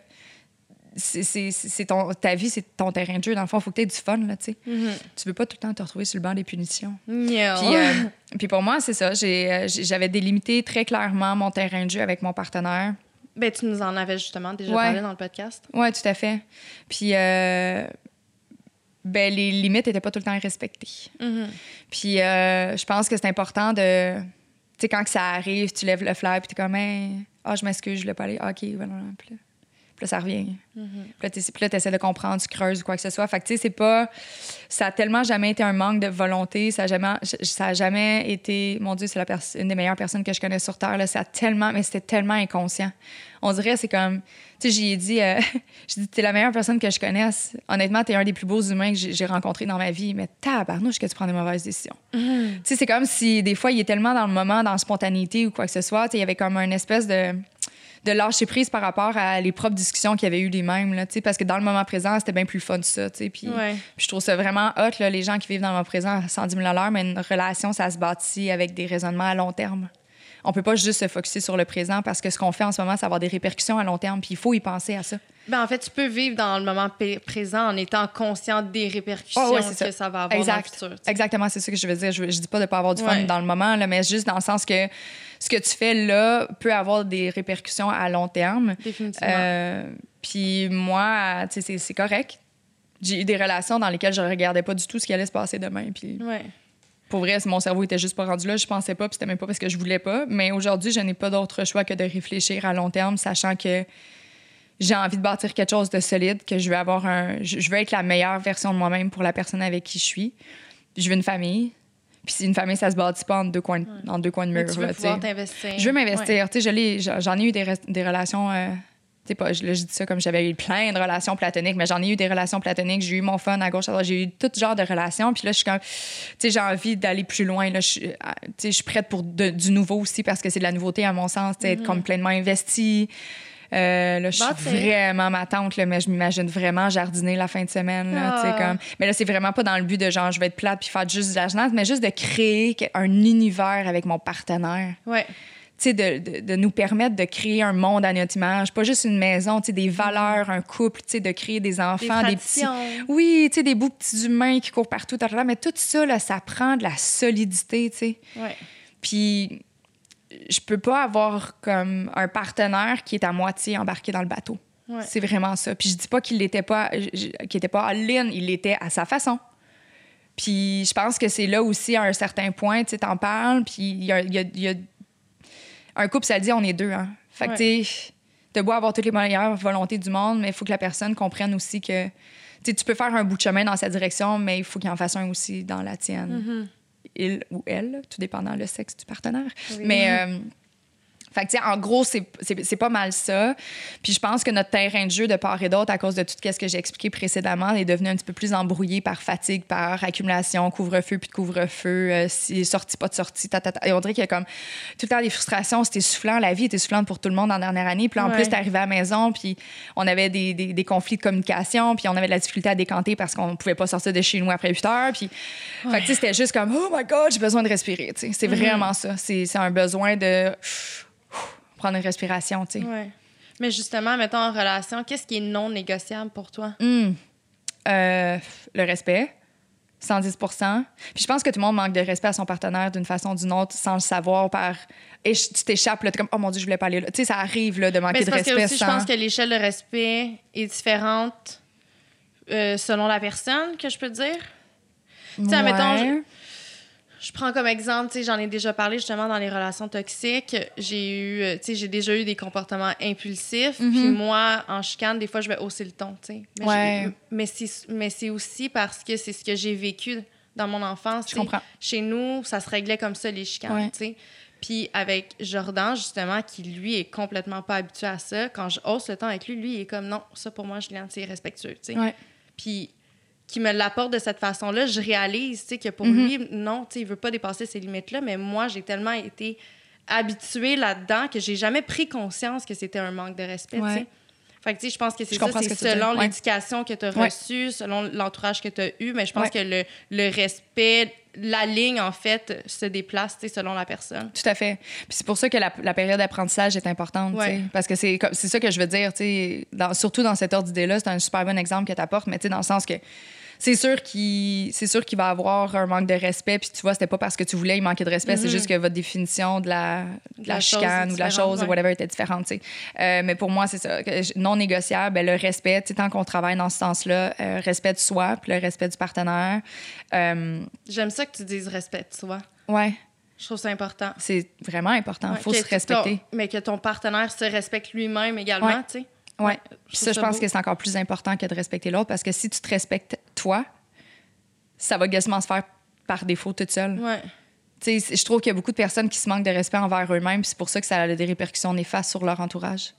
c'est, ton, ta vie, c'est ton terrain de jeu. Dans le fond, il faut que tu aies du fun, là, tu sais. Mhm. Tu veux pas tout le temps te retrouver sur le banc des punitions. Puis, euh, puis pour moi, c'est ça. Euh, j'avais délimité très clairement mon terrain de jeu avec mon partenaire. Ben, tu nous en avais justement déjà Ouais. parlé dans le podcast. Oui, tout à fait. Puis, euh, ben, les limites n'étaient pas tout le temps respectées. Mhm. Puis, euh, je pense que c'est important de. Tu sais, quand que ça arrive, tu lèves le flair, puis tu es comme, Hey, ah, je m'excuse, je voulais pas aller. Ah, OK, voilà. Puis là, puis là, ça revient. Mhm. Puis là, tu essaies de comprendre, tu creuses ou quoi que ce soit. Fait que, tu sais, c'est pas. Ça a tellement jamais été un manque de volonté. Ça a jamais, ça a jamais été. Mon Dieu, c'est une des meilleures personnes que je connais sur Terre. Là. Ça a tellement. Mais c'était tellement inconscient. On dirait, c'est comme. Tu sais, j'y ai dit. euh, j'ai dit, t'es la meilleure personne que je connaisse. Honnêtement, t'es un des plus beaux humains que j'ai rencontrés dans ma vie. Mais tabarnouche que tu prends des mauvaises décisions. Tu sais, c'est comme si des fois, il est tellement dans le moment, dans la spontanéité ou quoi que ce soit. Tu sais, il y avait comme une espèce de de lâcher prise par rapport à les propres discussions qu'il y avait eu les mêmes là, tu sais, parce que dans le moment présent c'était bien plus fun ça tu sais, puis Ouais. puis je trouve ça vraiment hot là, les gens qui vivent dans le moment présent à 110 000 à l'heure mais une relation ça se bâtit avec des raisonnements à long terme on peut pas juste se focusser sur le présent parce que ce qu'on fait en ce moment ça va avoir des répercussions à long terme puis il faut y penser à ça Ben, en fait, tu peux vivre dans le moment présent en étant conscient des répercussions Ah ouais, que ça. ça. va avoir exact dans le futur. exactement c'est ça que je veux dire je, je dis pas de pas avoir du fun Ouais. dans le moment là, mais juste dans le sens que ce que tu fais là peut avoir des répercussions à long terme Définitivement. Euh, puis moi, c'est- c'est correct. J'ai eu des relations dans lesquelles je regardais pas du tout ce qui allait se passer demain. Puis Ouais. Pour vrai, mon cerveau était juste pas rendu là. Je pensais pas, puis c'était même pas parce que je voulais pas. Mais aujourd'hui, je n'ai pas d'autre choix que de réfléchir à long terme, sachant que j'ai envie de bâtir quelque chose de solide, que je veux avoir un. Je veux être la meilleure version de moi-même pour la personne avec qui je suis. Je veux une famille. Puis si une famille, ça se bâtit pas en deux coins, de- en deux coins de mur. tu veux là, t'investir. Je veux Ouais. m'investir. Tu sais, je l'ai- j'en ai eu des, relations. euh, sais, pas, je, là, je dis ça comme j'avais eu plein de relations platoniques, mais j'en ai eu des relations platoniques. J'ai eu mon fun à gauche, à droite. J'ai eu tout genre de relations. Puis là, je suis comme. Tu sais, j'ai envie d'aller plus loin. Là, je, sais, je suis prête pour de- du nouveau aussi parce que c'est de la nouveauté à mon sens. Tu sais, être comme pleinement investie. Euh, là, je suis vraiment ma tante, là, mais je m'imagine vraiment jardiner la fin de semaine. Là, Ah. comme... Mais là, c'est vraiment pas dans le but de genre, je vais être plate puis faire juste de la gymnase, mais juste de créer un univers avec mon partenaire Ouais. De, de, de nous permettre de créer un monde à notre image, pas juste une maison, des valeurs, un couple, de créer des Des enfants, des, petits... traditions. Oui, des beaux petits humains qui courent partout, mais tout ça, là, ça prend de la solidité. Ouais. Puis je peux pas avoir comme un partenaire qui est à moitié embarqué dans le bateau. Ouais. C'est vraiment ça. Puis je dis pas qu'il l'était pas, qu'il était pas all-in, il l'était à sa façon. Puis je pense que c'est là aussi, à un certain point, tu sais, t'en parles, puis il y a, il y a- il y a- Un couple, ça dit, on est deux, hein. Fait que, tu sais, t'as beau avoir toutes les meilleures volontés du monde, mais il faut que la personne comprenne aussi que... Tu tu peux faire un bout de chemin dans sa direction, mais il faut qu'il en fasse un aussi dans la tienne. Mhm. Il ou elle, tout dépendant le sexe du partenaire. Oui. Mais... euh, Fait que, en gros, c'est- pas mal ça. Puis je pense que notre terrain de jeu, de part et d'autre, à cause de tout ce que j'ai expliqué précédemment, est devenu un petit peu plus embrouillé par fatigue, par accumulation, couvre-feu, puis de couvre-feu, euh, si sortie, pas de sortie, ta, ta, ta. Et on dirait qu'il y a comme tout le temps des frustrations. C'était soufflant. La vie était soufflante pour tout le monde en dernière année. Puis là, en Ouais. plus, t'es arrivé à la maison, puis on avait des, des, des conflits de communication, puis on avait de la difficulté à décanter parce qu'on pouvait pas sortir de chez nous après 8 heures. Puis, fait que, tu sais, c'était juste comme, oh my God, j'ai besoin de respirer. C'est vraiment ça. C'est un besoin de prendre une respiration, tu sais. Ouais. Mais justement, mettons en relation, qu'est-ce qui est non négociable pour toi? Hmm. Euh, le respect, 110% Puis je pense que tout le monde manque de respect à son partenaire d'une façon ou d'une autre sans le savoir par... Et tu t'échappes, là, t'es comme, oh mon Dieu, je voulais pas aller là. Tu sais, ça arrive là, de manquer Mais de parce que respect aussi, je sans... pense que l'échelle de respect est différente euh, selon la personne, que je peux dire. Tu sais, admettons, Ouais. Je prends comme exemple, tu sais, j'en ai déjà parlé justement dans les relations toxiques. J'ai eu, euh, tu sais, j'ai déjà eu des comportements impulsifs. Mhm. Puis moi, en chicane, des fois, je vais hausser le ton, tu sais. Mais, Ouais. mais c'est, mais c'est aussi parce que c'est ce que j'ai vécu dans mon enfance. Je comprends. Chez nous, ça se réglait comme ça, les chicanes, Ouais. tu sais. Puis avec Jordan, justement, qui lui est complètement pas habitué à ça, quand je hausse le ton avec lui, lui, il est comme non, ça pour moi, Julien, c'est respectueux, tu sais Ouais. puis qui me l'apporte de cette façon-là, je réalise que pour Mhm. lui, non, il veut pas dépasser ces limites-là, mais moi, j'ai tellement été habituée là-dedans que j'ai jamais pris conscience que c'était un manque de respect. Ouais. Fait que, tu sais, je pense que c'est ça, comprends c'est ce selon l'éducation que tu as Ouais. reçue, selon l'entourage que tu as eu, mais je pense Ouais. que le, le respect, la ligne, en fait, se déplace selon la personne. Tout à fait. Puis c'est pour ça que la, la période d'apprentissage est importante. Ouais. parce que c'est ça que je veux dire, dans- surtout dans cet ordre d'idée-là, c'est un super bon exemple que tu apportes, mais dans le sens que c'est sûr qu'il c'est sûr qu'il va avoir un manque de respect, puis tu vois, c'était pas parce que tu voulais il manquait de respect, c'est Mhm. juste que votre définition de la, de la, chicane ou de la chose, ouais. ou whatever, était différente, tu sais. Euh, mais pour moi, c'est ça, non négociable, ben, le respect, tu sais, tant qu'on travaille dans ce sens-là, euh, respect de soi, puis le respect du partenaire. Euh, J'aime ça que tu dises respect, tu vois. ouais, Je trouve ça important. c'est vraiment important, il Ouais, faut se ton- respecter. mais que ton partenaire se respecte lui-même également, Ouais. tu sais. Ouais. je Puis ça, je pense beau. que c'est encore plus important que de respecter l'autre parce que si tu te respectes toi, ça va quasiment se faire par défaut toute seule. Ouais. Tu sais, je trouve qu'il y a beaucoup de personnes qui se manquent de respect envers eux-mêmes, c'est pour ça que ça a des répercussions néfastes sur leur entourage.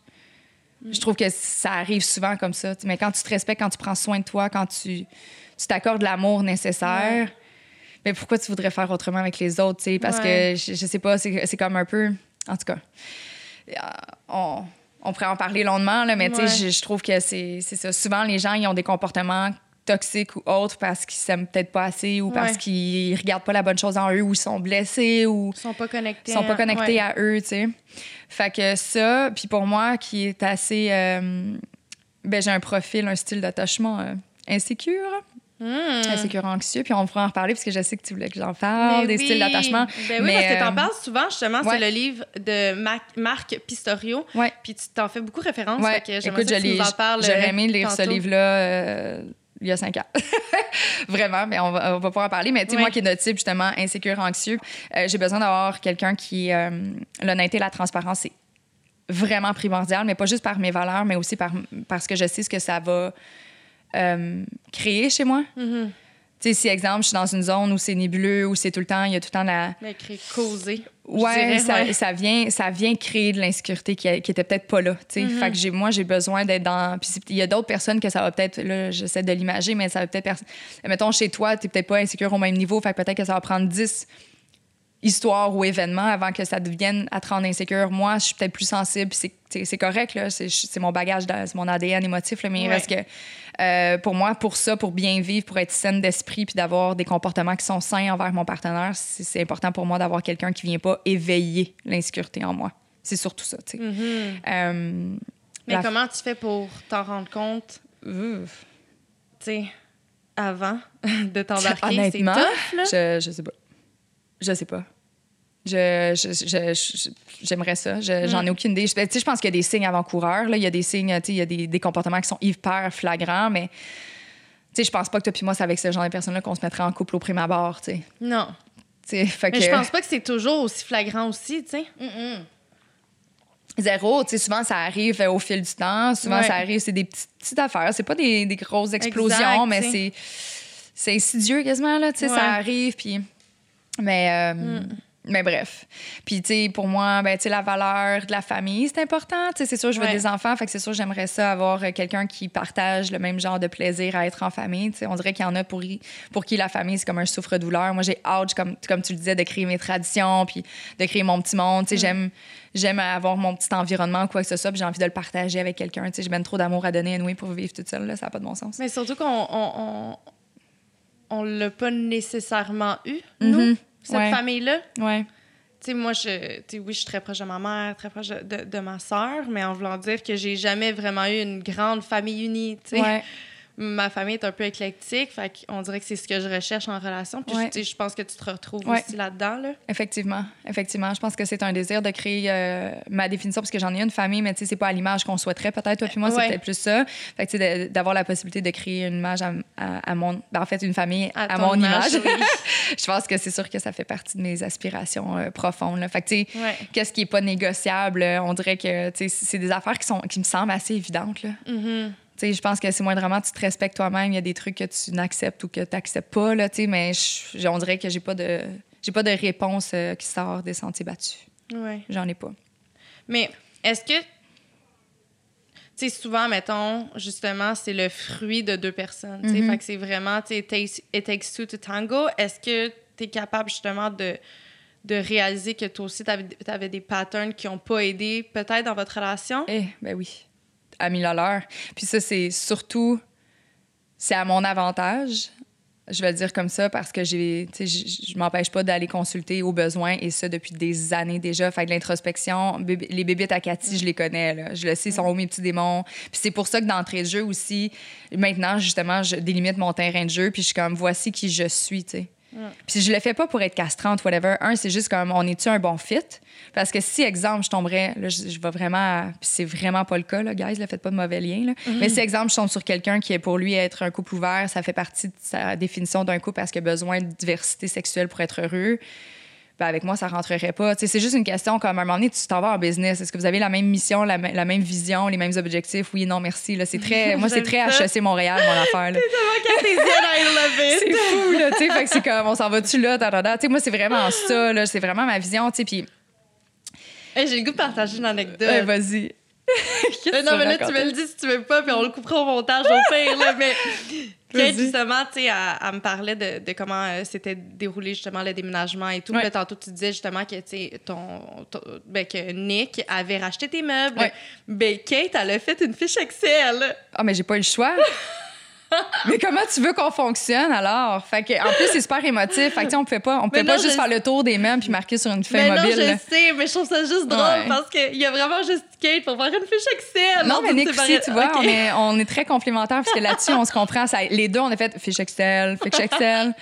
Mm. Je trouve que ça arrive souvent comme ça. tu Mais quand tu te respectes, quand tu prends soin de toi, quand tu tu t'accordes l'amour nécessaire, mais pourquoi tu voudrais faire autrement avec les autres? tu sais? Parce Ouais. que je, je sais pas, c'est c'est comme un peu. En tout cas, euh, on, on pourrait en parler longuement, là, mais tu sais, Ouais. je, je trouve que c'est ça. Souvent, les gens, ils ont des comportements toxiques ou autres parce qu'ils s'aiment peut-être pas assez ou parce Ouais. qu'ils regardent pas la bonne chose en eux ou ils sont blessés ou Ils sont pas connectés. ils sont pas à- connectés à eux, tu sais. Fait que ça, puis pour moi, qui est assez... euh, ben, j'ai un profil, un style d'attachement euh, insécure, Hmm. insécure anxieux, puis on pourra en reparler parce que je sais que tu voulais que j'en parle, Mais des oui. styles d'attachement. Ben oui, Mais, parce que t'en euh, parles souvent, justement. ouais. C'est le livre de Mac- Marc Pistorio. Ouais. Puis tu t'en fais beaucoup référence. Ouais, fait que j'aimerais écoute, ça je que tu l'ai- nous en parles. j'aurais euh, aimé lire ce livre-là euh, il y a cinq ans. Vraiment, mais on va, on va pouvoir en parler. Mais tu sais, moi qui est de type justement insécure, anxieux, euh, j'ai besoin d'avoir quelqu'un qui. euh, L'honnêteté et la transparence, c'est vraiment primordial, mais pas juste par mes valeurs, mais aussi par, parce que je sais ce que ça va euh, créer chez moi. Tu sais, si, exemple, je suis dans une zone où c'est nébuleux, où c'est tout le temps, il y a tout le temps la. Mais causer. Ouais, dirais, ça, ouais. ça vient, ça vient créer de l'insécurité qui, qui était peut-être pas là. tu sais. Mm-hmm. Fait que j'ai, moi, j'ai besoin d'être dans. Puis il y a d'autres personnes que ça va peut-être. Là, j'essaie de l'imager, mais ça va peut-être. Mettons, chez toi, tu peut-être pas insécure au même niveau. Fait que peut-être que ça va prendre 10 histoires ou événements avant que ça devienne à te rendre insécure. Moi, je suis peut-être plus sensible. C'est, correct, là. C'est, mon bagage, c'est mon ADN émotif, là, mais Ouais. reste que. Euh, pour moi, pour ça, pour bien vivre, pour être saine d'esprit, puis d'avoir des comportements qui sont sains envers mon partenaire, c'est, important pour moi d'avoir quelqu'un qui vient pas éveiller l'insécurité en moi. C'est surtout ça, tu sais. Mhm. Euh, Mais la- comment tu fais pour t'en rendre compte, tu sais, avant de t'embarquer? C'est Honnêtement, tough, là. je, je sais pas. Je sais pas. Je, je- je- je- j'aimerais ça. Je- J'en Mm. ai aucune idée. Je, je pense qu'il y a des signes avant-coureurs. là. Il y a des signes, il y a des, des comportements qui sont hyper flagrants, mais je pense pas que toi puis moi, c'est avec ce genre de personnes-là qu'on se mettrait en couple au prime abord. Non. Fait Mais que- je pense pas que c'est toujours aussi flagrant aussi, tu sais. Zéro, tu sais, souvent ça arrive euh, au fil du temps. Souvent Ouais. ça arrive, c'est des petites, petites affaires. C'est pas des, des grosses explosions, Exact, mais c'est c'est insidieux quasiment, là, tu sais, Ouais. ça arrive. Puis... Mais euh, Mais bref. Puis, tu sais, pour moi, ben, tu sais, la valeur de la famille, c'est important. Tu sais, c'est sûr, je veux Ouais. des enfants, fait que c'est sûr, j'aimerais ça avoir euh, quelqu'un qui partage le même genre de plaisir à être en famille. Tu sais, on dirait qu'il y en a pour, pour qui la famille, c'est comme un souffre-douleur. Moi, j'ai hâte, comme, comme tu le disais, de créer mes traditions, puis de créer mon petit monde. Tu sais, j'aime, j'aime avoir mon petit environnement, quoi que ce soit, puis j'ai envie de le partager avec quelqu'un. Tu sais, j'ai ben trop d'amour à donner, anyway, pour vivre toute seule, là, ça n'a pas de bon sens. Mais surtout qu'on on, on, on l'a pas nécessairement eu, nous, Mhm. Cette Ouais. famille-là? Ouais. Tu sais, moi, je, oui, je suis très proche de ma mère, très proche de, de- de ma sœur, mais en voulant dire que j'ai jamais vraiment eu une grande famille unie. tu sais. Ouais. Ma famille est un peu éclectique, fait qu'on dirait que c'est ce que je recherche en relation. Puis, Ouais. je pense que tu te retrouves Ouais. aussi là-dedans. Là. Effectivement, effectivement. Je pense que c'est un désir de créer euh, ma définition parce que j'en ai une famille, mais c'est pas à l'image qu'on souhaiterait peut-être. Toi puis moi, c'est peut-être plus ça. Fait que d'avoir la possibilité de créer une image à, à- à mon, ben, en fait, une famille à, mon image, image. oui. je pense que c'est sûr que ça fait partie de mes aspirations euh, profondes. là. Fait que tu sais, Ouais. qu'est-ce qui est pas négociable euh, On dirait que c'est des affaires qui sont qui me semblent assez évidentes. Là. Mhm. Sais, je pense que c'est moindrement tu te respectes toi-même. Il y a des trucs que tu n'acceptes ou que tu n'acceptes pas, là, mais je- on dirait que j'ai pas de j'ai pas de réponse euh, qui sort des sentiers battus. Ouais. J'en ai pas. Mais est-ce que. Tu sais, souvent, mettons, justement, c'est le fruit de deux personnes. tu sais. Mhm. Fait que c'est vraiment, tu sais, it takes- two to tango. Est-ce que tu es capable, justement, de, de réaliser que toi aussi, tu avais, des patterns qui n'ont pas aidé, peut-être, dans votre relation? Eh, ben oui. À mille à l'heure. Puis ça, c'est surtout. C'est à mon avantage. Je vais le dire comme ça parce que j'ai, je m'empêche pas d'aller consulter au besoin et ça depuis des années déjà. Fait que l'introspection, les bébites à Cathy, je les connais. Là. Je le sais, ils sont où mes petits démons. Puis c'est pour ça que d'entrée de jeu aussi, maintenant, justement, je délimite mon terrain de jeu puis je suis comme, voici qui je suis, tu sais. Puis je le fais pas pour être castrante, whatever. Un, c'est juste comme, on est-tu un bon fit? Parce que si, exemple, je tomberais, là, je, je vais vraiment, puis c'est vraiment pas le cas, là, guys, là, faites pas de mauvais liens, là. Mais si, exemple, je tombe sur quelqu'un qui est pour lui être un couple ouvert, ça fait partie de sa définition d'un couple parce qu'il a besoin de diversité sexuelle pour être heureux. Ben, avec moi, ça rentrerait pas. C'est juste une question comme à un moment donné, tu t'en vas en business. Est-ce que vous avez la même mission, la, me- la même vision, les mêmes objectifs? Oui, non, merci. Là, c'est très, moi, c'est très ça. HEC Montréal, mon affaire. Là. C'est fou, là, tu sais. Fait que c'est comme, on s'en va-tu là, da, da, da. Tu sais, moi, c'est vraiment ça, là. C'est vraiment ma vision. Puis, Hey, J'ai le goût de partager une anecdote. vas-y. Non, mais là, tu me le dis si tu veux pas, puis on le coupera au montage au pire, là. Mais Kate, justement, tu sais, elle, elle me parlait de, de comment euh, s'était déroulé, justement, le déménagement et tout. Ouais. Puis là, tantôt, tu disais, justement, que, tu sais, ton, ton- ben, que Nick avait racheté tes meubles. Ouais. Ben, Kate, elle a fait une fiche Excel. Ah, mais j'ai pas eu le choix. mais comment tu veux qu'on fonctionne alors? Fait que, en plus, c'est super émotif. Fait que, on pouvait pas, on Mais pas non, juste faire le tour des meubles puis marquer sur une feuille Mais non, mobile. là. je sais, mais je trouve ça juste drôle Ouais. parce qu'il y a vraiment juste Kate pour faire une fiche Excel. Non, On mais Nick aussi, tu vois, on, est, on est très complémentaires parce que là-dessus, on se comprend. Ça, les deux, on a fait fiche Excel, fiche Excel.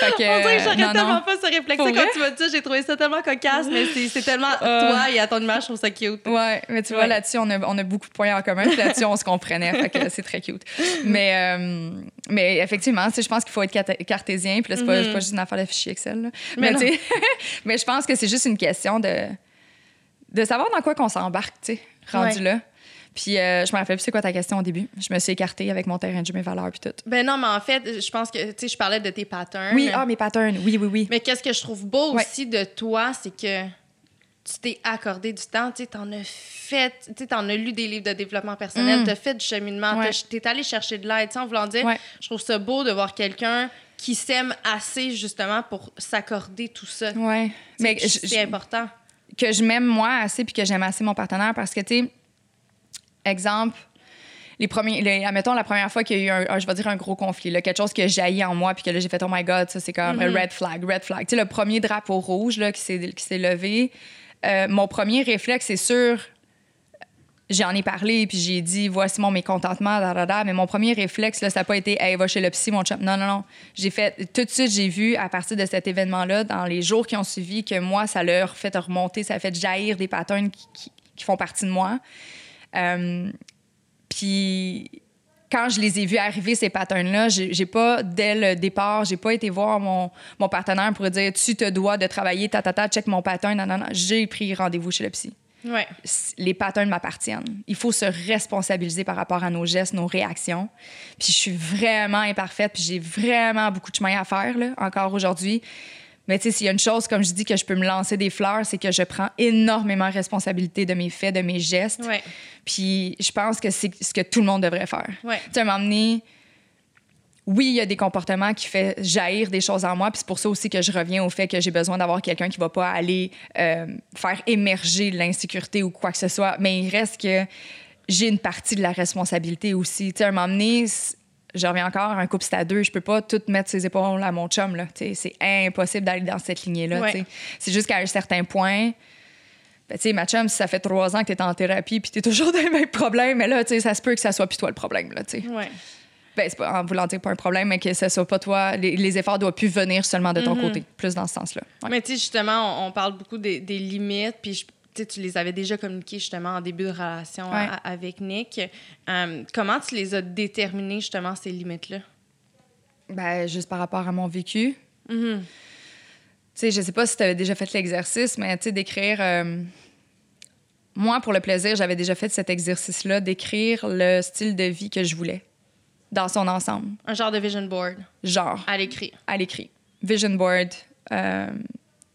Fait que, On dirait que j'aurais tellement non. pas ce réflexe quand tu m'as dit ça. J'ai trouvé ça tellement cocasse, mais c'est tellement Euh. toi et à ton image, je trouve ça cute. Ouais, mais tu vois, là-dessus, on a, on a beaucoup de points en commun. Là-dessus, on se comprenait. Fait que c'est très cute. Mais, euh, mais effectivement, je pense qu'il faut être cartésien. Puis là, c'est pas, Mhm. pas juste une affaire de fichier Excel. là. Mais Mais, mais je pense que c'est juste une question de, de savoir dans quoi qu'on s'embarque, tu sais, rendu Ouais. là. Puis euh, je me rappelle plus c'est quoi ta question au début. Je me suis écartée avec mon terrain de jeu, mes valeurs, puis tout. Ben non, mais en fait, je pense que, tu sais, je parlais de tes patterns. Oui, ah, mes patterns. Oui, oui, oui. Mais qu'est-ce que je trouve beau Ouais. aussi de toi, c'est que tu t'es accordé du temps, tu sais, t'en as fait, tu sais, t'en as lu des livres de développement personnel, Mm. t'as fait du cheminement, Ouais. t'es allé chercher de l'aide, tu sais, en voulant dire, Ouais. je trouve ça beau de voir quelqu'un qui s'aime assez, justement, pour s'accorder tout ça. Ouais. Mais C'est important. Que je m'aime moi assez puis que j'aime assez mon partenaire parce que, tu sais, exemple, les premiers, les, admettons, la première fois qu'il y a eu un, un- je vais dire un gros conflit, là, quelque chose qui a jailli en moi puis que là, j'ai fait, oh my God, ça, c'est comme un red flag, red flag. Tu sais, le premier drapeau rouge là, qui s'est qui s'est levé, euh, mon premier réflexe, c'est sûr, j'en ai parlé puis j'ai dit, voici mon mécontentement, da, mais mon premier réflexe, là, ça n'a pas été, hey, va chez le psy, mon chum. Non, non, non. J'ai fait, tout de suite, j'ai vu à partir de cet événement-là, dans les jours qui ont suivi, que moi, ça leur fait remonter, ça a fait jaillir des patterns qui, font partie de moi. Euh, puis quand je les ai vus arriver, ces patterns-là, j'ai pas, dès le départ, j'ai pas été voir mon, mon partenaire pour dire tu te dois de travailler, ta, ta, ta, check mon pattern, non, non, non. J'ai pris rendez-vous chez le psy. Ouais. Les patterns m'appartiennent. Il faut se responsabiliser par rapport à nos gestes, nos réactions. Puis je suis vraiment imparfaite, puis j'ai vraiment beaucoup de chemin à faire, là, encore aujourd'hui. Mais tu sais, s'il y a une chose, comme je dis, que je peux me lancer des fleurs, c'est que je prends énormément responsabilité de mes faits, de mes gestes. Ouais. Puis je pense que c'est ce que tout le monde devrait faire. Ouais. Tu sais, donné, oui, il y a des comportements qui font jaillir des choses en moi, puis c'est pour ça aussi que je reviens au fait que j'ai besoin d'avoir quelqu'un qui va pas aller euh, faire émerger l'insécurité ou quoi que ce soit. Mais il reste que j'ai une partie de la responsabilité aussi. Tu sais, à un moment donné, je reviens encore, un couple c'est à deux, je peux pas tout mettre ses épaules à mon chum. là. Tu sais, C'est impossible d'aller dans cette lignée-là. Ouais. C'est juste qu'à un certain point, ben, tu sais, ma chum, si ça fait trois ans que tu es en thérapie puis tu es toujours dans les mêmes problèmes, mais là, tu sais, ça se peut que ça soit plus toi le problème. Là, tu sais. Ouais. Ben, c'est pas en voulant dire pas un problème, mais que ce soit pas toi. Les, les efforts doivent plus venir seulement de ton Mhm. côté, plus dans ce sens-là. Ouais. Mais tu sais, justement, on, on parle beaucoup des, des limites, puis je- tu les avais déjà communiquées justement en début de relation Ouais. avec Nick. Euh, comment tu les as déterminées, justement, ces limites-là? Ben, juste par rapport à mon vécu. Mhm. Tu sais, je sais pas si tu avais déjà fait l'exercice, mais tu sais, d'écrire. euh, Moi, pour le plaisir, j'avais déjà fait cet exercice-là, d'écrire le style de vie que je voulais dans son ensemble. Un genre de vision board Genre, à l'écrit. à l'écrit. Vision board, euh,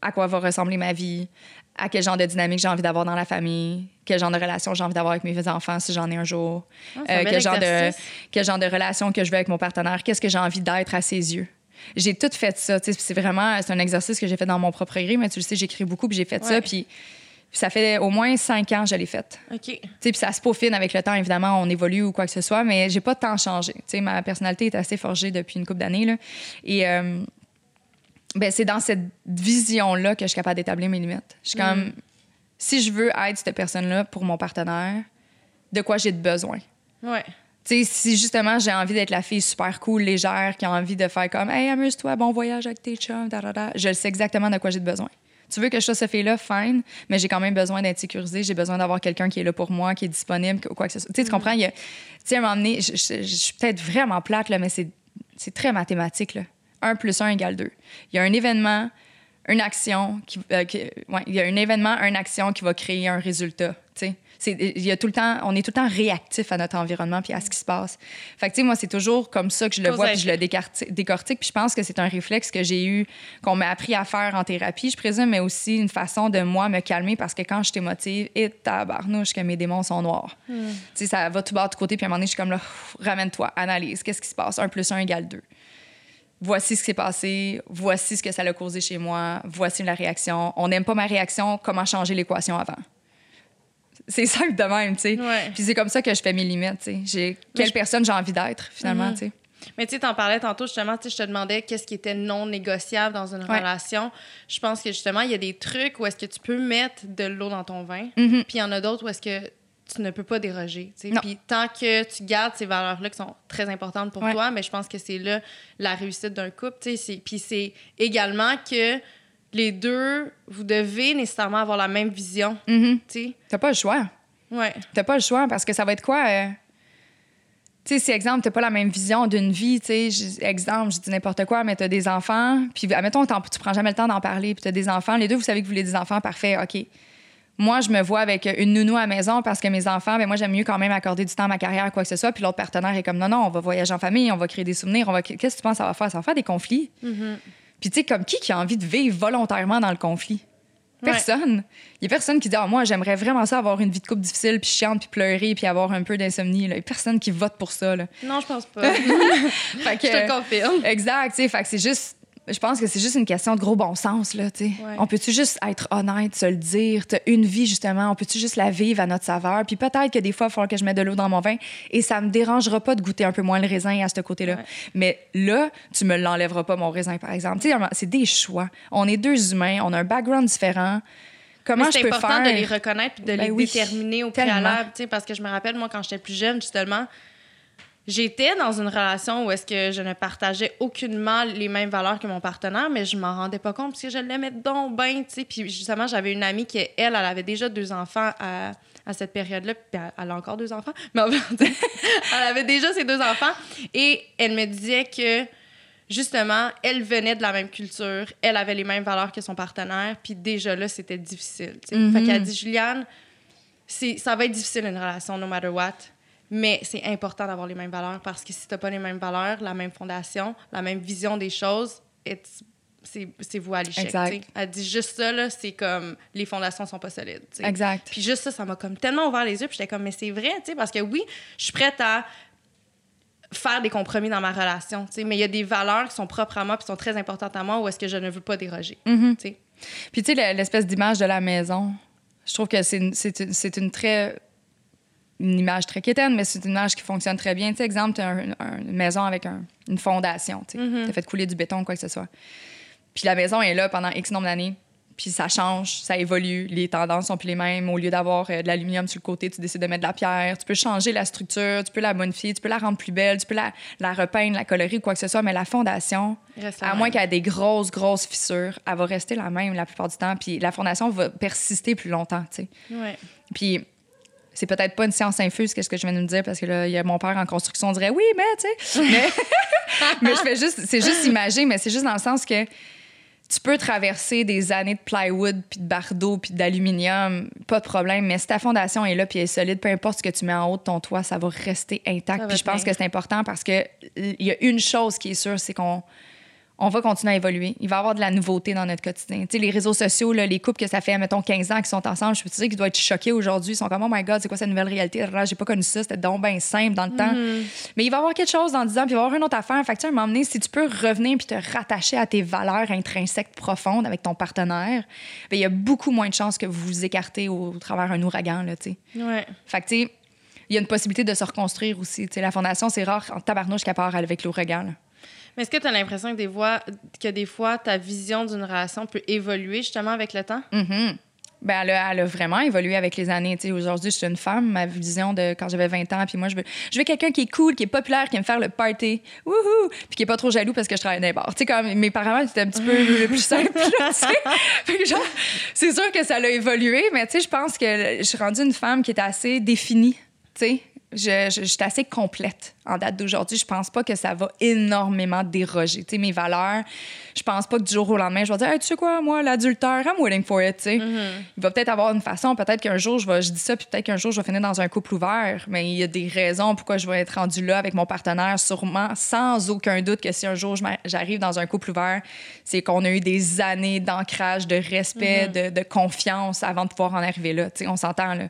à quoi va ressembler ma vie, à quel genre de dynamique j'ai envie d'avoir dans la famille, quel genre de relation j'ai envie d'avoir avec mes enfants si j'en ai un jour, Ah, un Euh, quel, genre de, quel genre de relation que je veux avec mon partenaire, qu'est-ce que j'ai envie d'être à ses yeux. J'ai tout fait ça. C'est vraiment c'est un exercice que j'ai fait dans mon propre gré, mais tu le sais, j'écris beaucoup, puis j'ai fait ça. Puis, puis ça fait au moins cinq ans que je l'ai fait. OK. Tu sais, puis ça se peaufine avec le temps, évidemment, on évolue ou quoi que ce soit, mais j'ai pas tant changé. Tu sais, ma personnalité est assez forgée depuis une couple d'années, là. Et euh, ben, c'est dans cette vision-là que je suis capable d'établir mes limites. Je suis comme, si je veux être cette personne-là pour mon partenaire, de quoi j'ai de besoin? Ouais. Tu sais, si justement j'ai envie d'être la fille super cool, légère, qui a envie de faire comme Hey, amuse-toi, bon voyage avec tes chums, da, da, da, je sais exactement de quoi j'ai de besoin. Tu veux que je sois cette fille-là, fine, mais j'ai quand même besoin d'être sécurisée, j'ai besoin d'avoir quelqu'un qui est là pour moi, qui est disponible, quoi que ce soit. Tu sais, tu comprends? Il y a- Tu sais, à un moment donné, je, je- je suis peut-être vraiment plate, là, mais c'est c'est très mathématique. Là. 1 plus 1 égale 2. Il y a un événement, une action, qui, euh, qui- ouais, il y a un événement, une action qui va créer un résultat. tu sais. Il y a tout le temps, on est tout le temps réactif à notre environnement puis à ce qui se passe. Fait que, tu sais, moi, c'est toujours comme ça que je le vois puis je le décortique. Puis je pense que c'est un réflexe que j'ai eu, qu'on m'a appris à faire en thérapie, je présume, mais aussi une façon de, moi, me calmer parce que quand je t'émotive, et tabarnouche que mes démons sont noirs. Tu sais, ça va tout bas de côté, puis à un moment donné, je suis comme là, ramène-toi, analyse, qu'est-ce qui se passe? 1 plus 1 égale 2 voici ce qui s'est passé, voici ce que ça a causé chez moi, voici la réaction. On n'aime pas ma réaction, comment changer l'équation avant? C'est simple de même, tu sais. Ouais. Puis c'est comme ça que je fais mes limites, tu sais. J'ai quelle je- personne j'ai envie d'être, finalement, Mhm. tu sais. Mais tu sais, t'en parlais tantôt, justement, tu sais, je te demandais qu'est-ce qui était non négociable dans une Ouais. relation. Je pense que, justement, il y a des trucs où est-ce que tu peux mettre de l'eau dans ton vin, Mhm. puis il y en a d'autres où est-ce que tu ne peux pas déroger. tu sais. Non. Puis tant que tu gardes ces valeurs-là qui sont très importantes pour Ouais. toi, mais je pense que c'est là la réussite d'un couple. tu sais. C'est- Puis c'est également que les deux, vous devez nécessairement avoir la même vision. Tu sais. T'as pas le choix. Ouais. T'as pas le choix parce que ça va être quoi? euh, Tu sais, si, exemple, t'as pas la même vision d'une vie, tu sais, exemple, je dis n'importe quoi, mais t'as des enfants, puis, admettons, tu prends jamais le temps d'en parler, puis t'as des enfants, les deux, vous savez que vous voulez des enfants, parfait, OK. Moi, je me vois avec une nounou à la maison parce que mes enfants, ben moi, j'aime mieux quand même accorder du temps à ma carrière, quoi que ce soit, puis l'autre partenaire est comme, non, non, on va voyager en famille, on va créer des souvenirs, on va... Qu'est-ce que tu penses que ça va faire? Ça va faire des conflits. Mhm. Puis, tu sais, comme qui qui a envie de vivre volontairement dans le conflit? Ouais. Personne. Il y a personne qui dit ah, moi j'aimerais vraiment ça avoir une vie de couple difficile puis chiante puis pleurer puis avoir un peu d'insomnie. Il y a personne qui vote pour ça là. Non, je pense pas. Fait que- je te confirme. exact, fait que c'est juste je pense que c'est juste une question de gros bon sens là, tu sais. Ouais. On peut-tu juste être honnête, se le dire, t'as une vie justement, on peut-tu juste la vivre à notre saveur? Puis peut-être que des fois il falloir que je mette de l'eau dans mon vin et ça me dérangera pas de goûter un peu moins le raisin à ce côté-là. Ouais. Mais là, tu me l'enlèveras pas mon raisin par exemple. Tu sais, c'est des choix. On est deux humains, on a un background différent. Comment je c'est peux important faire? de les reconnaître puis de Ben les oui, déterminer au tellement. préalable, parce que je me rappelle moi quand j'étais plus jeune justement, j'étais dans une relation où est-ce que je ne partageais aucunement les mêmes valeurs que mon partenaire, mais je m'en rendais pas compte parce que je l'aimais donc bien, tu sais, puis justement j'avais une amie qui elle, elle avait déjà deux enfants à, à cette période-là, puis elle, elle a encore deux enfants, mais elle avait déjà ses deux enfants et elle me disait que justement, elle venait de la même culture, elle avait les mêmes valeurs que son partenaire, puis déjà là, c'était difficile. tu sais. Mhm. Fait qu'elle dit, Juliane, ça va être difficile une relation, no matter what, mais c'est important d'avoir les mêmes valeurs parce que si t'as pas les mêmes valeurs, la même fondation, la même vision des choses, c'est vous à l'échec. Tu. Elle dit juste ça, là, c'est comme les fondations sont pas solides. tu sais. Exact. Puis juste ça, ça m'a comme tellement ouvert les yeux. Puis j'étais comme, mais c'est vrai, tu sais, parce que oui, je suis prête à faire des compromis dans ma relation, tu sais, mais il y a des valeurs qui sont propres à moi puis sont très importantes à moi où est-ce que je ne veux pas déroger, Mhm. tu sais. Puis, tu sais, le- l'espèce d'image de la maison, je trouve que c'est une, une, c'est une très. Une image très quétaine, mais c'est une image qui fonctionne très bien. Tu sais, exemple, tu as une maison avec un- une fondation. Tu Mhm. as fait couler du béton, quoi que ce soit. Puis la maison est là pendant X nombre d'années. Puis ça change, ça évolue, les tendances sont plus les mêmes. Au lieu d'avoir euh, de l'aluminium sur le côté, tu décides de mettre de la pierre. Tu peux changer la structure, tu peux la modifier, tu peux la rendre plus belle, tu peux la, la repeindre, la colorer ou quoi que ce soit. Mais la fondation, reste à moins qu'elle ait des grosses, grosses fissures, elle va rester la même la plupart du temps. Puis la fondation va persister plus longtemps, tu sais. Ouais. Puis c'est peut-être pas une science infuse, qu'est-ce que je viens de me dire, parce que là, il y a mon père en construction, on dirait oui, mais, tu sais. Mais, mais je fais juste, c'est juste imagé, mais c'est juste dans le sens que tu peux traverser des années de plywood, puis de bardeau, puis d'aluminium, pas de problème, mais si ta fondation est là, puis elle est solide, peu importe ce que tu mets en haut de ton toit, ça va rester intact. Puis je pense que c'est important parce que il y a une chose qui est sûre, c'est qu'on on va continuer à évoluer. Il va y avoir de la nouveauté dans notre quotidien. Tu sais, les réseaux sociaux, là, les couples que ça fait, mettons, 15 ans qui sont ensemble, je peux te dire qu'ils doivent être choqués aujourd'hui. Ils sont comme, oh my God, c'est quoi cette nouvelle réalité? J'ai pas connu ça, c'était donc bien simple dans le temps. Mais il va y avoir quelque chose dans 10 ans, puis il va y avoir une autre affaire. Fait que, tu sais, à un moment donné, si tu peux revenir puis te rattacher à tes valeurs intrinsèques profondes avec ton partenaire, ben, il y a beaucoup moins de chances que vous vous écartez au, au travers un ouragan, là, tu sais. Ouais. Fait que, tu sais, il y a une possibilité de se reconstruire aussi. Tu sais, la fondation, c'est rare en tabarnouche qu'elle part avec l'ouragan. Mais est-ce que tu as l'impression que des, fois, que des fois, ta vision d'une relation peut évoluer justement avec le temps? Mhm. Ben, elle, a, elle a vraiment évolué avec les années. Aujourd'hui, je suis une femme. Ma vision de quand j'avais 20 ans, puis moi, je veux, je veux quelqu'un qui est cool, qui est populaire, qui aime faire le party, wouhou, puis qui est pas trop jaloux parce que je travaille dans les bars. Tu sais, comme mes parents, c'était un petit peu plus simple. c'est sûr que ça l'a évolué, mais je pense que je suis rendue une femme qui est assez définie. Tu sais, je, je, je suis assez complète en date d'aujourd'hui. Je pense pas que ça va énormément déroger. Tu sais, mes valeurs, je pense pas que du jour au lendemain, je vais dire, Hey, tu sais quoi, moi, l'adultère, I'm waiting for it. sais. Il va peut-être avoir une façon, peut-être qu'un jour, je, vais, je dis ça, puis peut-être qu'un jour, je vais finir dans un couple ouvert. Mais il y a des raisons pourquoi je vais être rendue là avec mon partenaire, sûrement, sans aucun doute que si un jour j'arrive dans un couple ouvert, c'est qu'on a eu des années d'ancrage, de respect, de, de confiance avant de pouvoir en arriver là. Tu sais, on s'entend, là.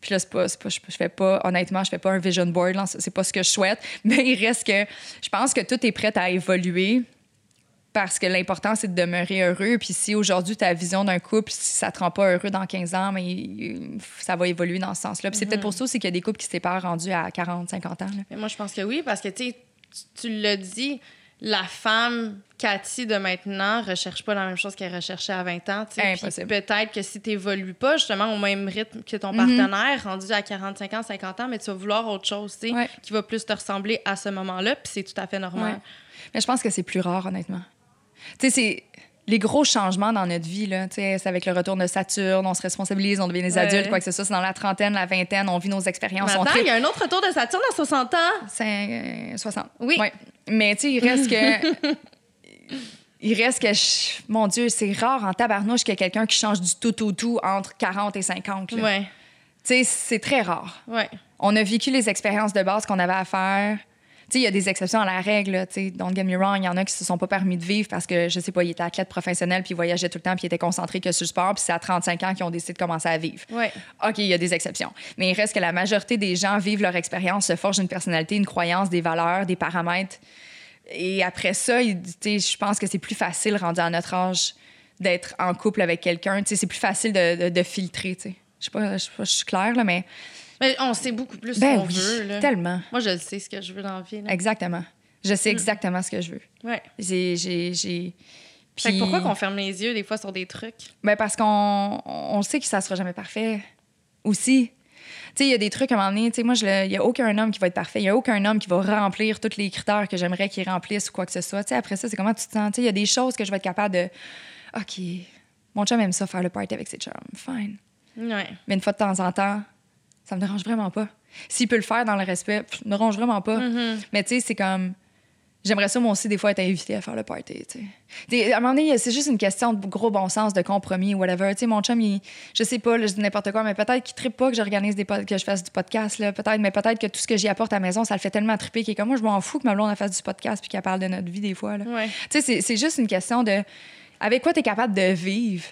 Puis là, c'est pas, c'est pas, je, fais pas, honnêtement, je fais pas un vision board, là, c'est pas ce que je souhaite. Mais il reste que, je pense que tout est prêt à évoluer parce que l'important, c'est de demeurer heureux. Puis si aujourd'hui, ta vision d'un couple, si ça te rend pas heureux dans 15 ans, mais ça va évoluer dans ce sens-là. Puis c'est peut-être pour ça aussi qu'il y a des couples qui se séparent rendus à 40, 50 ans. là. Mais moi, je pense que oui, parce que tu sais, tu- tu l'as dit, la femme Cathy de maintenant recherche pas la même chose qu'elle recherchait à 20 ans. Peut-être que si tu n'évolues pas justement au même rythme que ton Mhm. partenaire, rendu à 45 ans, 50 ans, mais tu vas vouloir autre chose, Ouais. qui va plus te ressembler à ce moment-là, puis c'est tout à fait normal. Ouais. Mais je pense que c'est plus rare, honnêtement. Tu sais, c'est les gros changements dans notre vie, là. C'est avec le retour de Saturne, on se responsabilise, on devient des Ouais. adultes, quoi que ce soit. C'est dans la trentaine, la vingtaine, on vit nos expériences. Attends, il y a un autre retour de Saturne à 60 ans? Cinq- euh, 60. Oui. Ouais. Mais tu sais, il reste que. il reste que. je- Mon Dieu, c'est rare en tabarnouche qu'il y ait quelqu'un qui change du tout, tout, tout entre 40 et 50. là. Ouais, Tu sais, c'est très rare. ouais. On a vécu les expériences de base qu'on avait à faire. Il y a des exceptions à la règle. sais, don't get me wrong, il y en a qui se sont pas permis de vivre parce que, je sais pas, ils étaient athlètes professionnels puis ils voyageaient tout le temps puis ils étaient concentrés que sur le sport puis c'est à 35 ans qu'ils ont décidé de commencer à vivre. Ouais. OK, il y a des exceptions. Mais il reste que la majorité des gens vivent leur expérience, se forgent une personnalité, une croyance, des valeurs, des paramètres. Et après ça, je pense que c'est plus facile, rendu à notre âge, d'être en couple avec quelqu'un. C'est plus facile de, de- de filtrer. je sais pas, je suis claire, là, mais. Mais on sait beaucoup plus ce Ben qu'on oui, veut. Là. tellement. Moi, je sais ce que je veux dans la vie. là. Exactement. Je sais exactement ce que je veux. Ouais. J'ai. j'ai, j'ai... Fait que Puis- pourquoi qu'on ferme les yeux des fois sur des trucs? Ben parce qu'on on sait que ça sera jamais parfait aussi. Tu sais, il y a des trucs à un moment donné, tu sais, moi, il n'y a aucun homme qui va être parfait. Il n'y a aucun homme qui va remplir tous les critères que j'aimerais qu'il remplisse ou quoi que ce soit. Tu sais, après ça, c'est comment tu te sens? Tu sais, il y a des choses que je vais être capable de. OK, mon chum aime ça, faire le party avec ses chums. Fine. Ouais. Mais une fois de temps en temps, ça me dérange vraiment pas. S'il peut le faire dans le respect, pff, me dérange vraiment pas. Mhm. Mais tu sais, c'est comme. J'aimerais ça, moi aussi, des fois, être invité à faire le party, tu sais. À un moment donné, c'est juste une question de gros bon sens, de compromis, whatever. Tu sais, mon chum, il, je sais pas, là, je dis n'importe quoi, mais peut-être qu'il trippe pas que j'organise des que je fasse du podcast, là. Peut-être, mais peut-être que tout ce que j'y apporte à la maison, ça le fait tellement triper qu'il est comme moi, je m'en fous que ma blonde fasse du podcast puis qu'elle parle de notre vie des fois, là. Ouais. Tu sais, c'est- c'est juste une question de avec quoi tu es capable de vivre,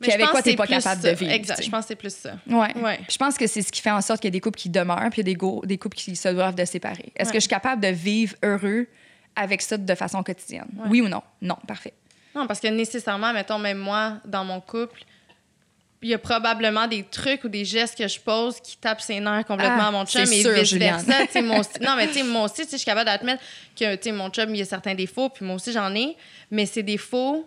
Mais puis avec quoi tu c'est pas capable ça. de vivre. Exact. Je pense que c'est plus ça. Ouais. Ouais. Je pense que c'est ce qui fait en sorte qu'il y a des couples qui demeurent, puis il y a des, go- des couples qui se doivent de séparer. Est-ce Ouais. que je suis capable de vivre heureux avec ça de façon quotidienne? Ouais. Oui ou non? Non, parfait. Non, parce que nécessairement, mettons, même moi, dans mon couple, il y a probablement des trucs ou des gestes que je pose qui tapent ses nerfs complètement Ah, à mon chum et vice-versa. Non, mais tu sais, moi aussi, je suis capable d'admettre que tu sais, mon chum, il a certains défauts, puis moi aussi, j'en ai, mais ces défauts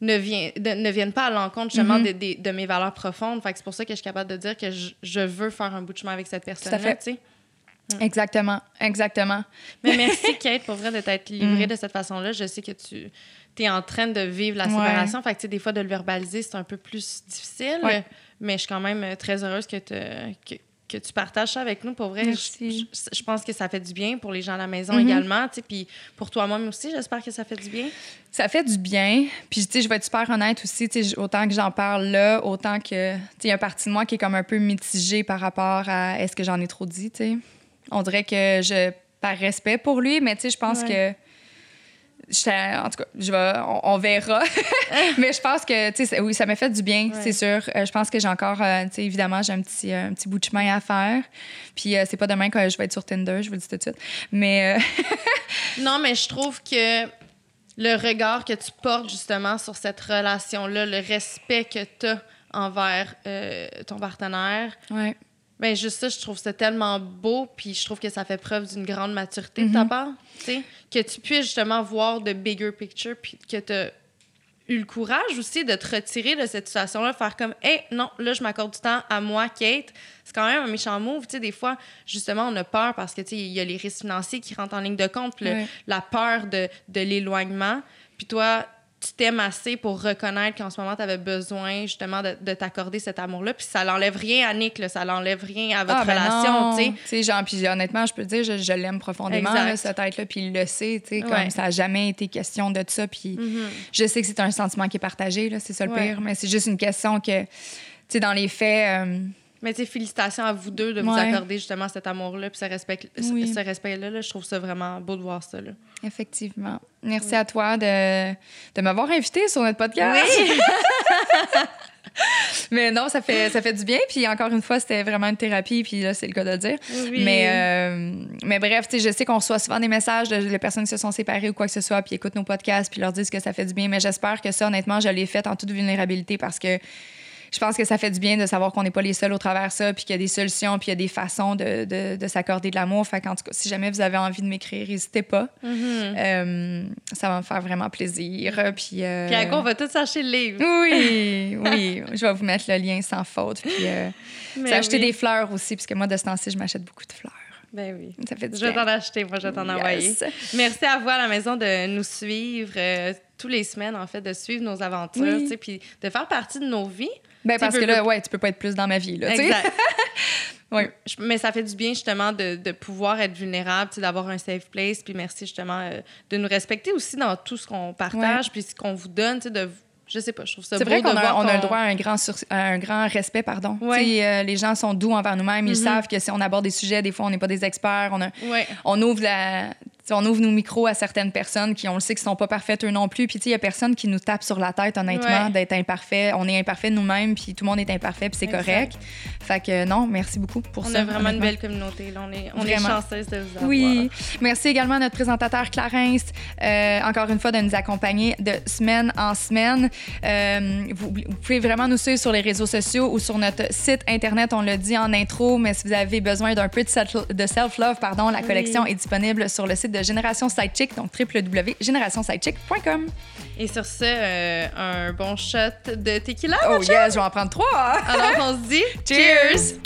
ne, vient- de- ne viennent pas à l'encontre justement Mhm. de, de- de mes valeurs profondes. Fait que c'est pour ça que je suis capable de dire que je, je veux faire un bout de chemin avec cette personne-là. tu sais. Exactement, exactement. Mais merci, Kate, pour vrai, de t'être livrée Mm. de cette façon-là. Je sais que tu es en train de vivre la Ouais. séparation. Fait que, tu sais, des fois, de le verbaliser, c'est un peu plus difficile. Ouais. Mais je suis quand même très heureuse que, te- que, que tu partages ça avec nous. Pour vrai, je, je- je pense que ça fait du bien pour les gens à la maison Mhm. également. tu sais, Puis pour toi-même aussi, j'espère que ça fait du bien. Ça fait du bien. Puis, tu sais, je vais être super honnête aussi. Tu sais, j- autant que j'en parle là, autant que. Tu sais, il y a une partie de moi qui est comme un peu mitigée par rapport à est-ce que j'en ai trop dit, tu sais. On dirait que je. Par respect pour lui, mais tu sais, je pense Ouais. que. En tout cas, je vais, on, on verra. mais je pense que, tu sais, oui, ça m'a fait du bien, Ouais. c'est sûr. Euh, je pense que j'ai encore, euh, tu sais, évidemment, j'ai un petit, euh, un petit bout de chemin à faire. Puis, euh, c'est pas demain que je vais être sur Tinder, je vous le dis tout de suite. Mais, Non, mais je trouve que le regard que tu portes justement sur cette relation-là, le respect que tu as envers ton partenaire, ouais. Ben juste ça, je trouve ça tellement beau, puis je trouve que ça fait preuve d'une grande maturité de ta Mhm. part, tu sais, que tu puisses justement voir de bigger picture, puis que tu as eu le courage aussi de te retirer de cette situation-là, faire comme, hey, non, là, je m'accorde du temps à moi, Kate. C'est quand même un méchant move, tu sais, des fois, justement, on a peur parce que, tu sais, il y a les risques financiers qui rentrent en ligne de compte, puis la peur de, de l'éloignement, puis toi, tu t'aimes assez pour reconnaître qu'en ce moment, tu avais besoin justement de, de t'accorder cet amour-là. Puis ça l'enlève rien à Nick, là, ça l'enlève rien à votre Ah, ben relation, tu sais. Genre, puis honnêtement, je peux te dire, je, je l'aime profondément, là, cette tête-là, puis il le sait, tu sais, comme Ouais. ça n'a jamais été question de ça, puis Mhm. je sais que c'est un sentiment qui est partagé, là, c'est ça le Ouais. pire, mais c'est juste une question que, tu sais, dans les faits, euh, Mais tu sais, félicitations à vous deux de vous Ouais. accorder justement cet amour-là, puis ce respect- ce- Oui. ce respect-là. là. je trouve ça vraiment beau de voir ça. Là. effectivement. Merci à toi de, de m'avoir invité sur notre podcast. mais non, ça fait, ça fait du bien, puis encore une fois, c'était vraiment une thérapie, puis là, c'est le cas de le dire. Oui. Mais, euh, mais bref, je sais qu'on reçoit souvent des messages de, de personnes qui se sont séparées ou quoi que ce soit, puis écoutent nos podcasts, puis leur disent que ça fait du bien. Mais j'espère que ça, honnêtement, je l'ai fait en toute vulnérabilité parce que je pense que ça fait du bien de savoir qu'on n'est pas les seuls au travers de ça, puis qu'il y a des solutions, puis il y a des façons de, de, de s'accorder de l'amour. Fait qu'en tout cas, si jamais vous avez envie de m'écrire, n'hésitez pas. Mhm. Euh, ça va me faire vraiment plaisir. Puis, euh, Puis à quoi on va tous acheter le livre. Oui, oui. Je vais vous mettre le lien sans faute. Puis, euh, acheter des fleurs aussi, parce que moi, de ce temps-ci, je m'achète beaucoup de fleurs. Ben oui. Ça fait du Je vais t'en acheter, moi, je vais t'en Yes. envoyer. Merci à vous à la maison de nous suivre euh, tous les semaines, en fait, de suivre nos aventures, Oui. tu sais, puis de faire partie de nos vies. Ben, parce que là, ouais, tu peux pas être plus dans ma vie. Là. Exact. Oui. Mais ça fait du bien, justement, de, de pouvoir être vulnérable, d'avoir un safe place. Puis merci, justement, euh, de nous respecter aussi dans tout ce qu'on partage, puis ce qu'on vous donne, tu sais, de... Je sais pas, je trouve ça C'est vrai qu'on a, on a le droit à un grand, sur- à un grand respect, pardon. Ouais. Euh, les gens sont doux envers nous-mêmes. Ils Mhm. savent que si on aborde des sujets, des fois, on n'est pas des experts. On, a- Ouais. on ouvre la... tu sais, on ouvre nos micros à certaines personnes qui, on le sait, qui sont pas parfaites eux non plus. Puis, tu sais, il y a personne qui nous tape sur la tête, honnêtement, Ouais. d'être imparfait. On est imparfait nous-mêmes, puis tout le monde est imparfait, puis c'est correct. Fait que non, merci beaucoup pour On ça. a vraiment une belle communauté. Là. On est, on est chanceuse de vous avoir. Oui. Merci également à notre présentateur Clarence, euh, encore une fois, de nous accompagner de semaine en semaine. Euh, vous, vous pouvez vraiment nous suivre sur les réseaux sociaux ou sur notre site Internet. On l'a dit en intro, mais si vous avez besoin d'un peu de self- de self-love, pardon, la Oui. collection est disponible sur le site de Génération Sidechick, donc www.générationsidechick.com. Et sur ce, euh, un bon shot de tequila. Oh yes, je vais en prendre trois! Alors, on se dit Cheers!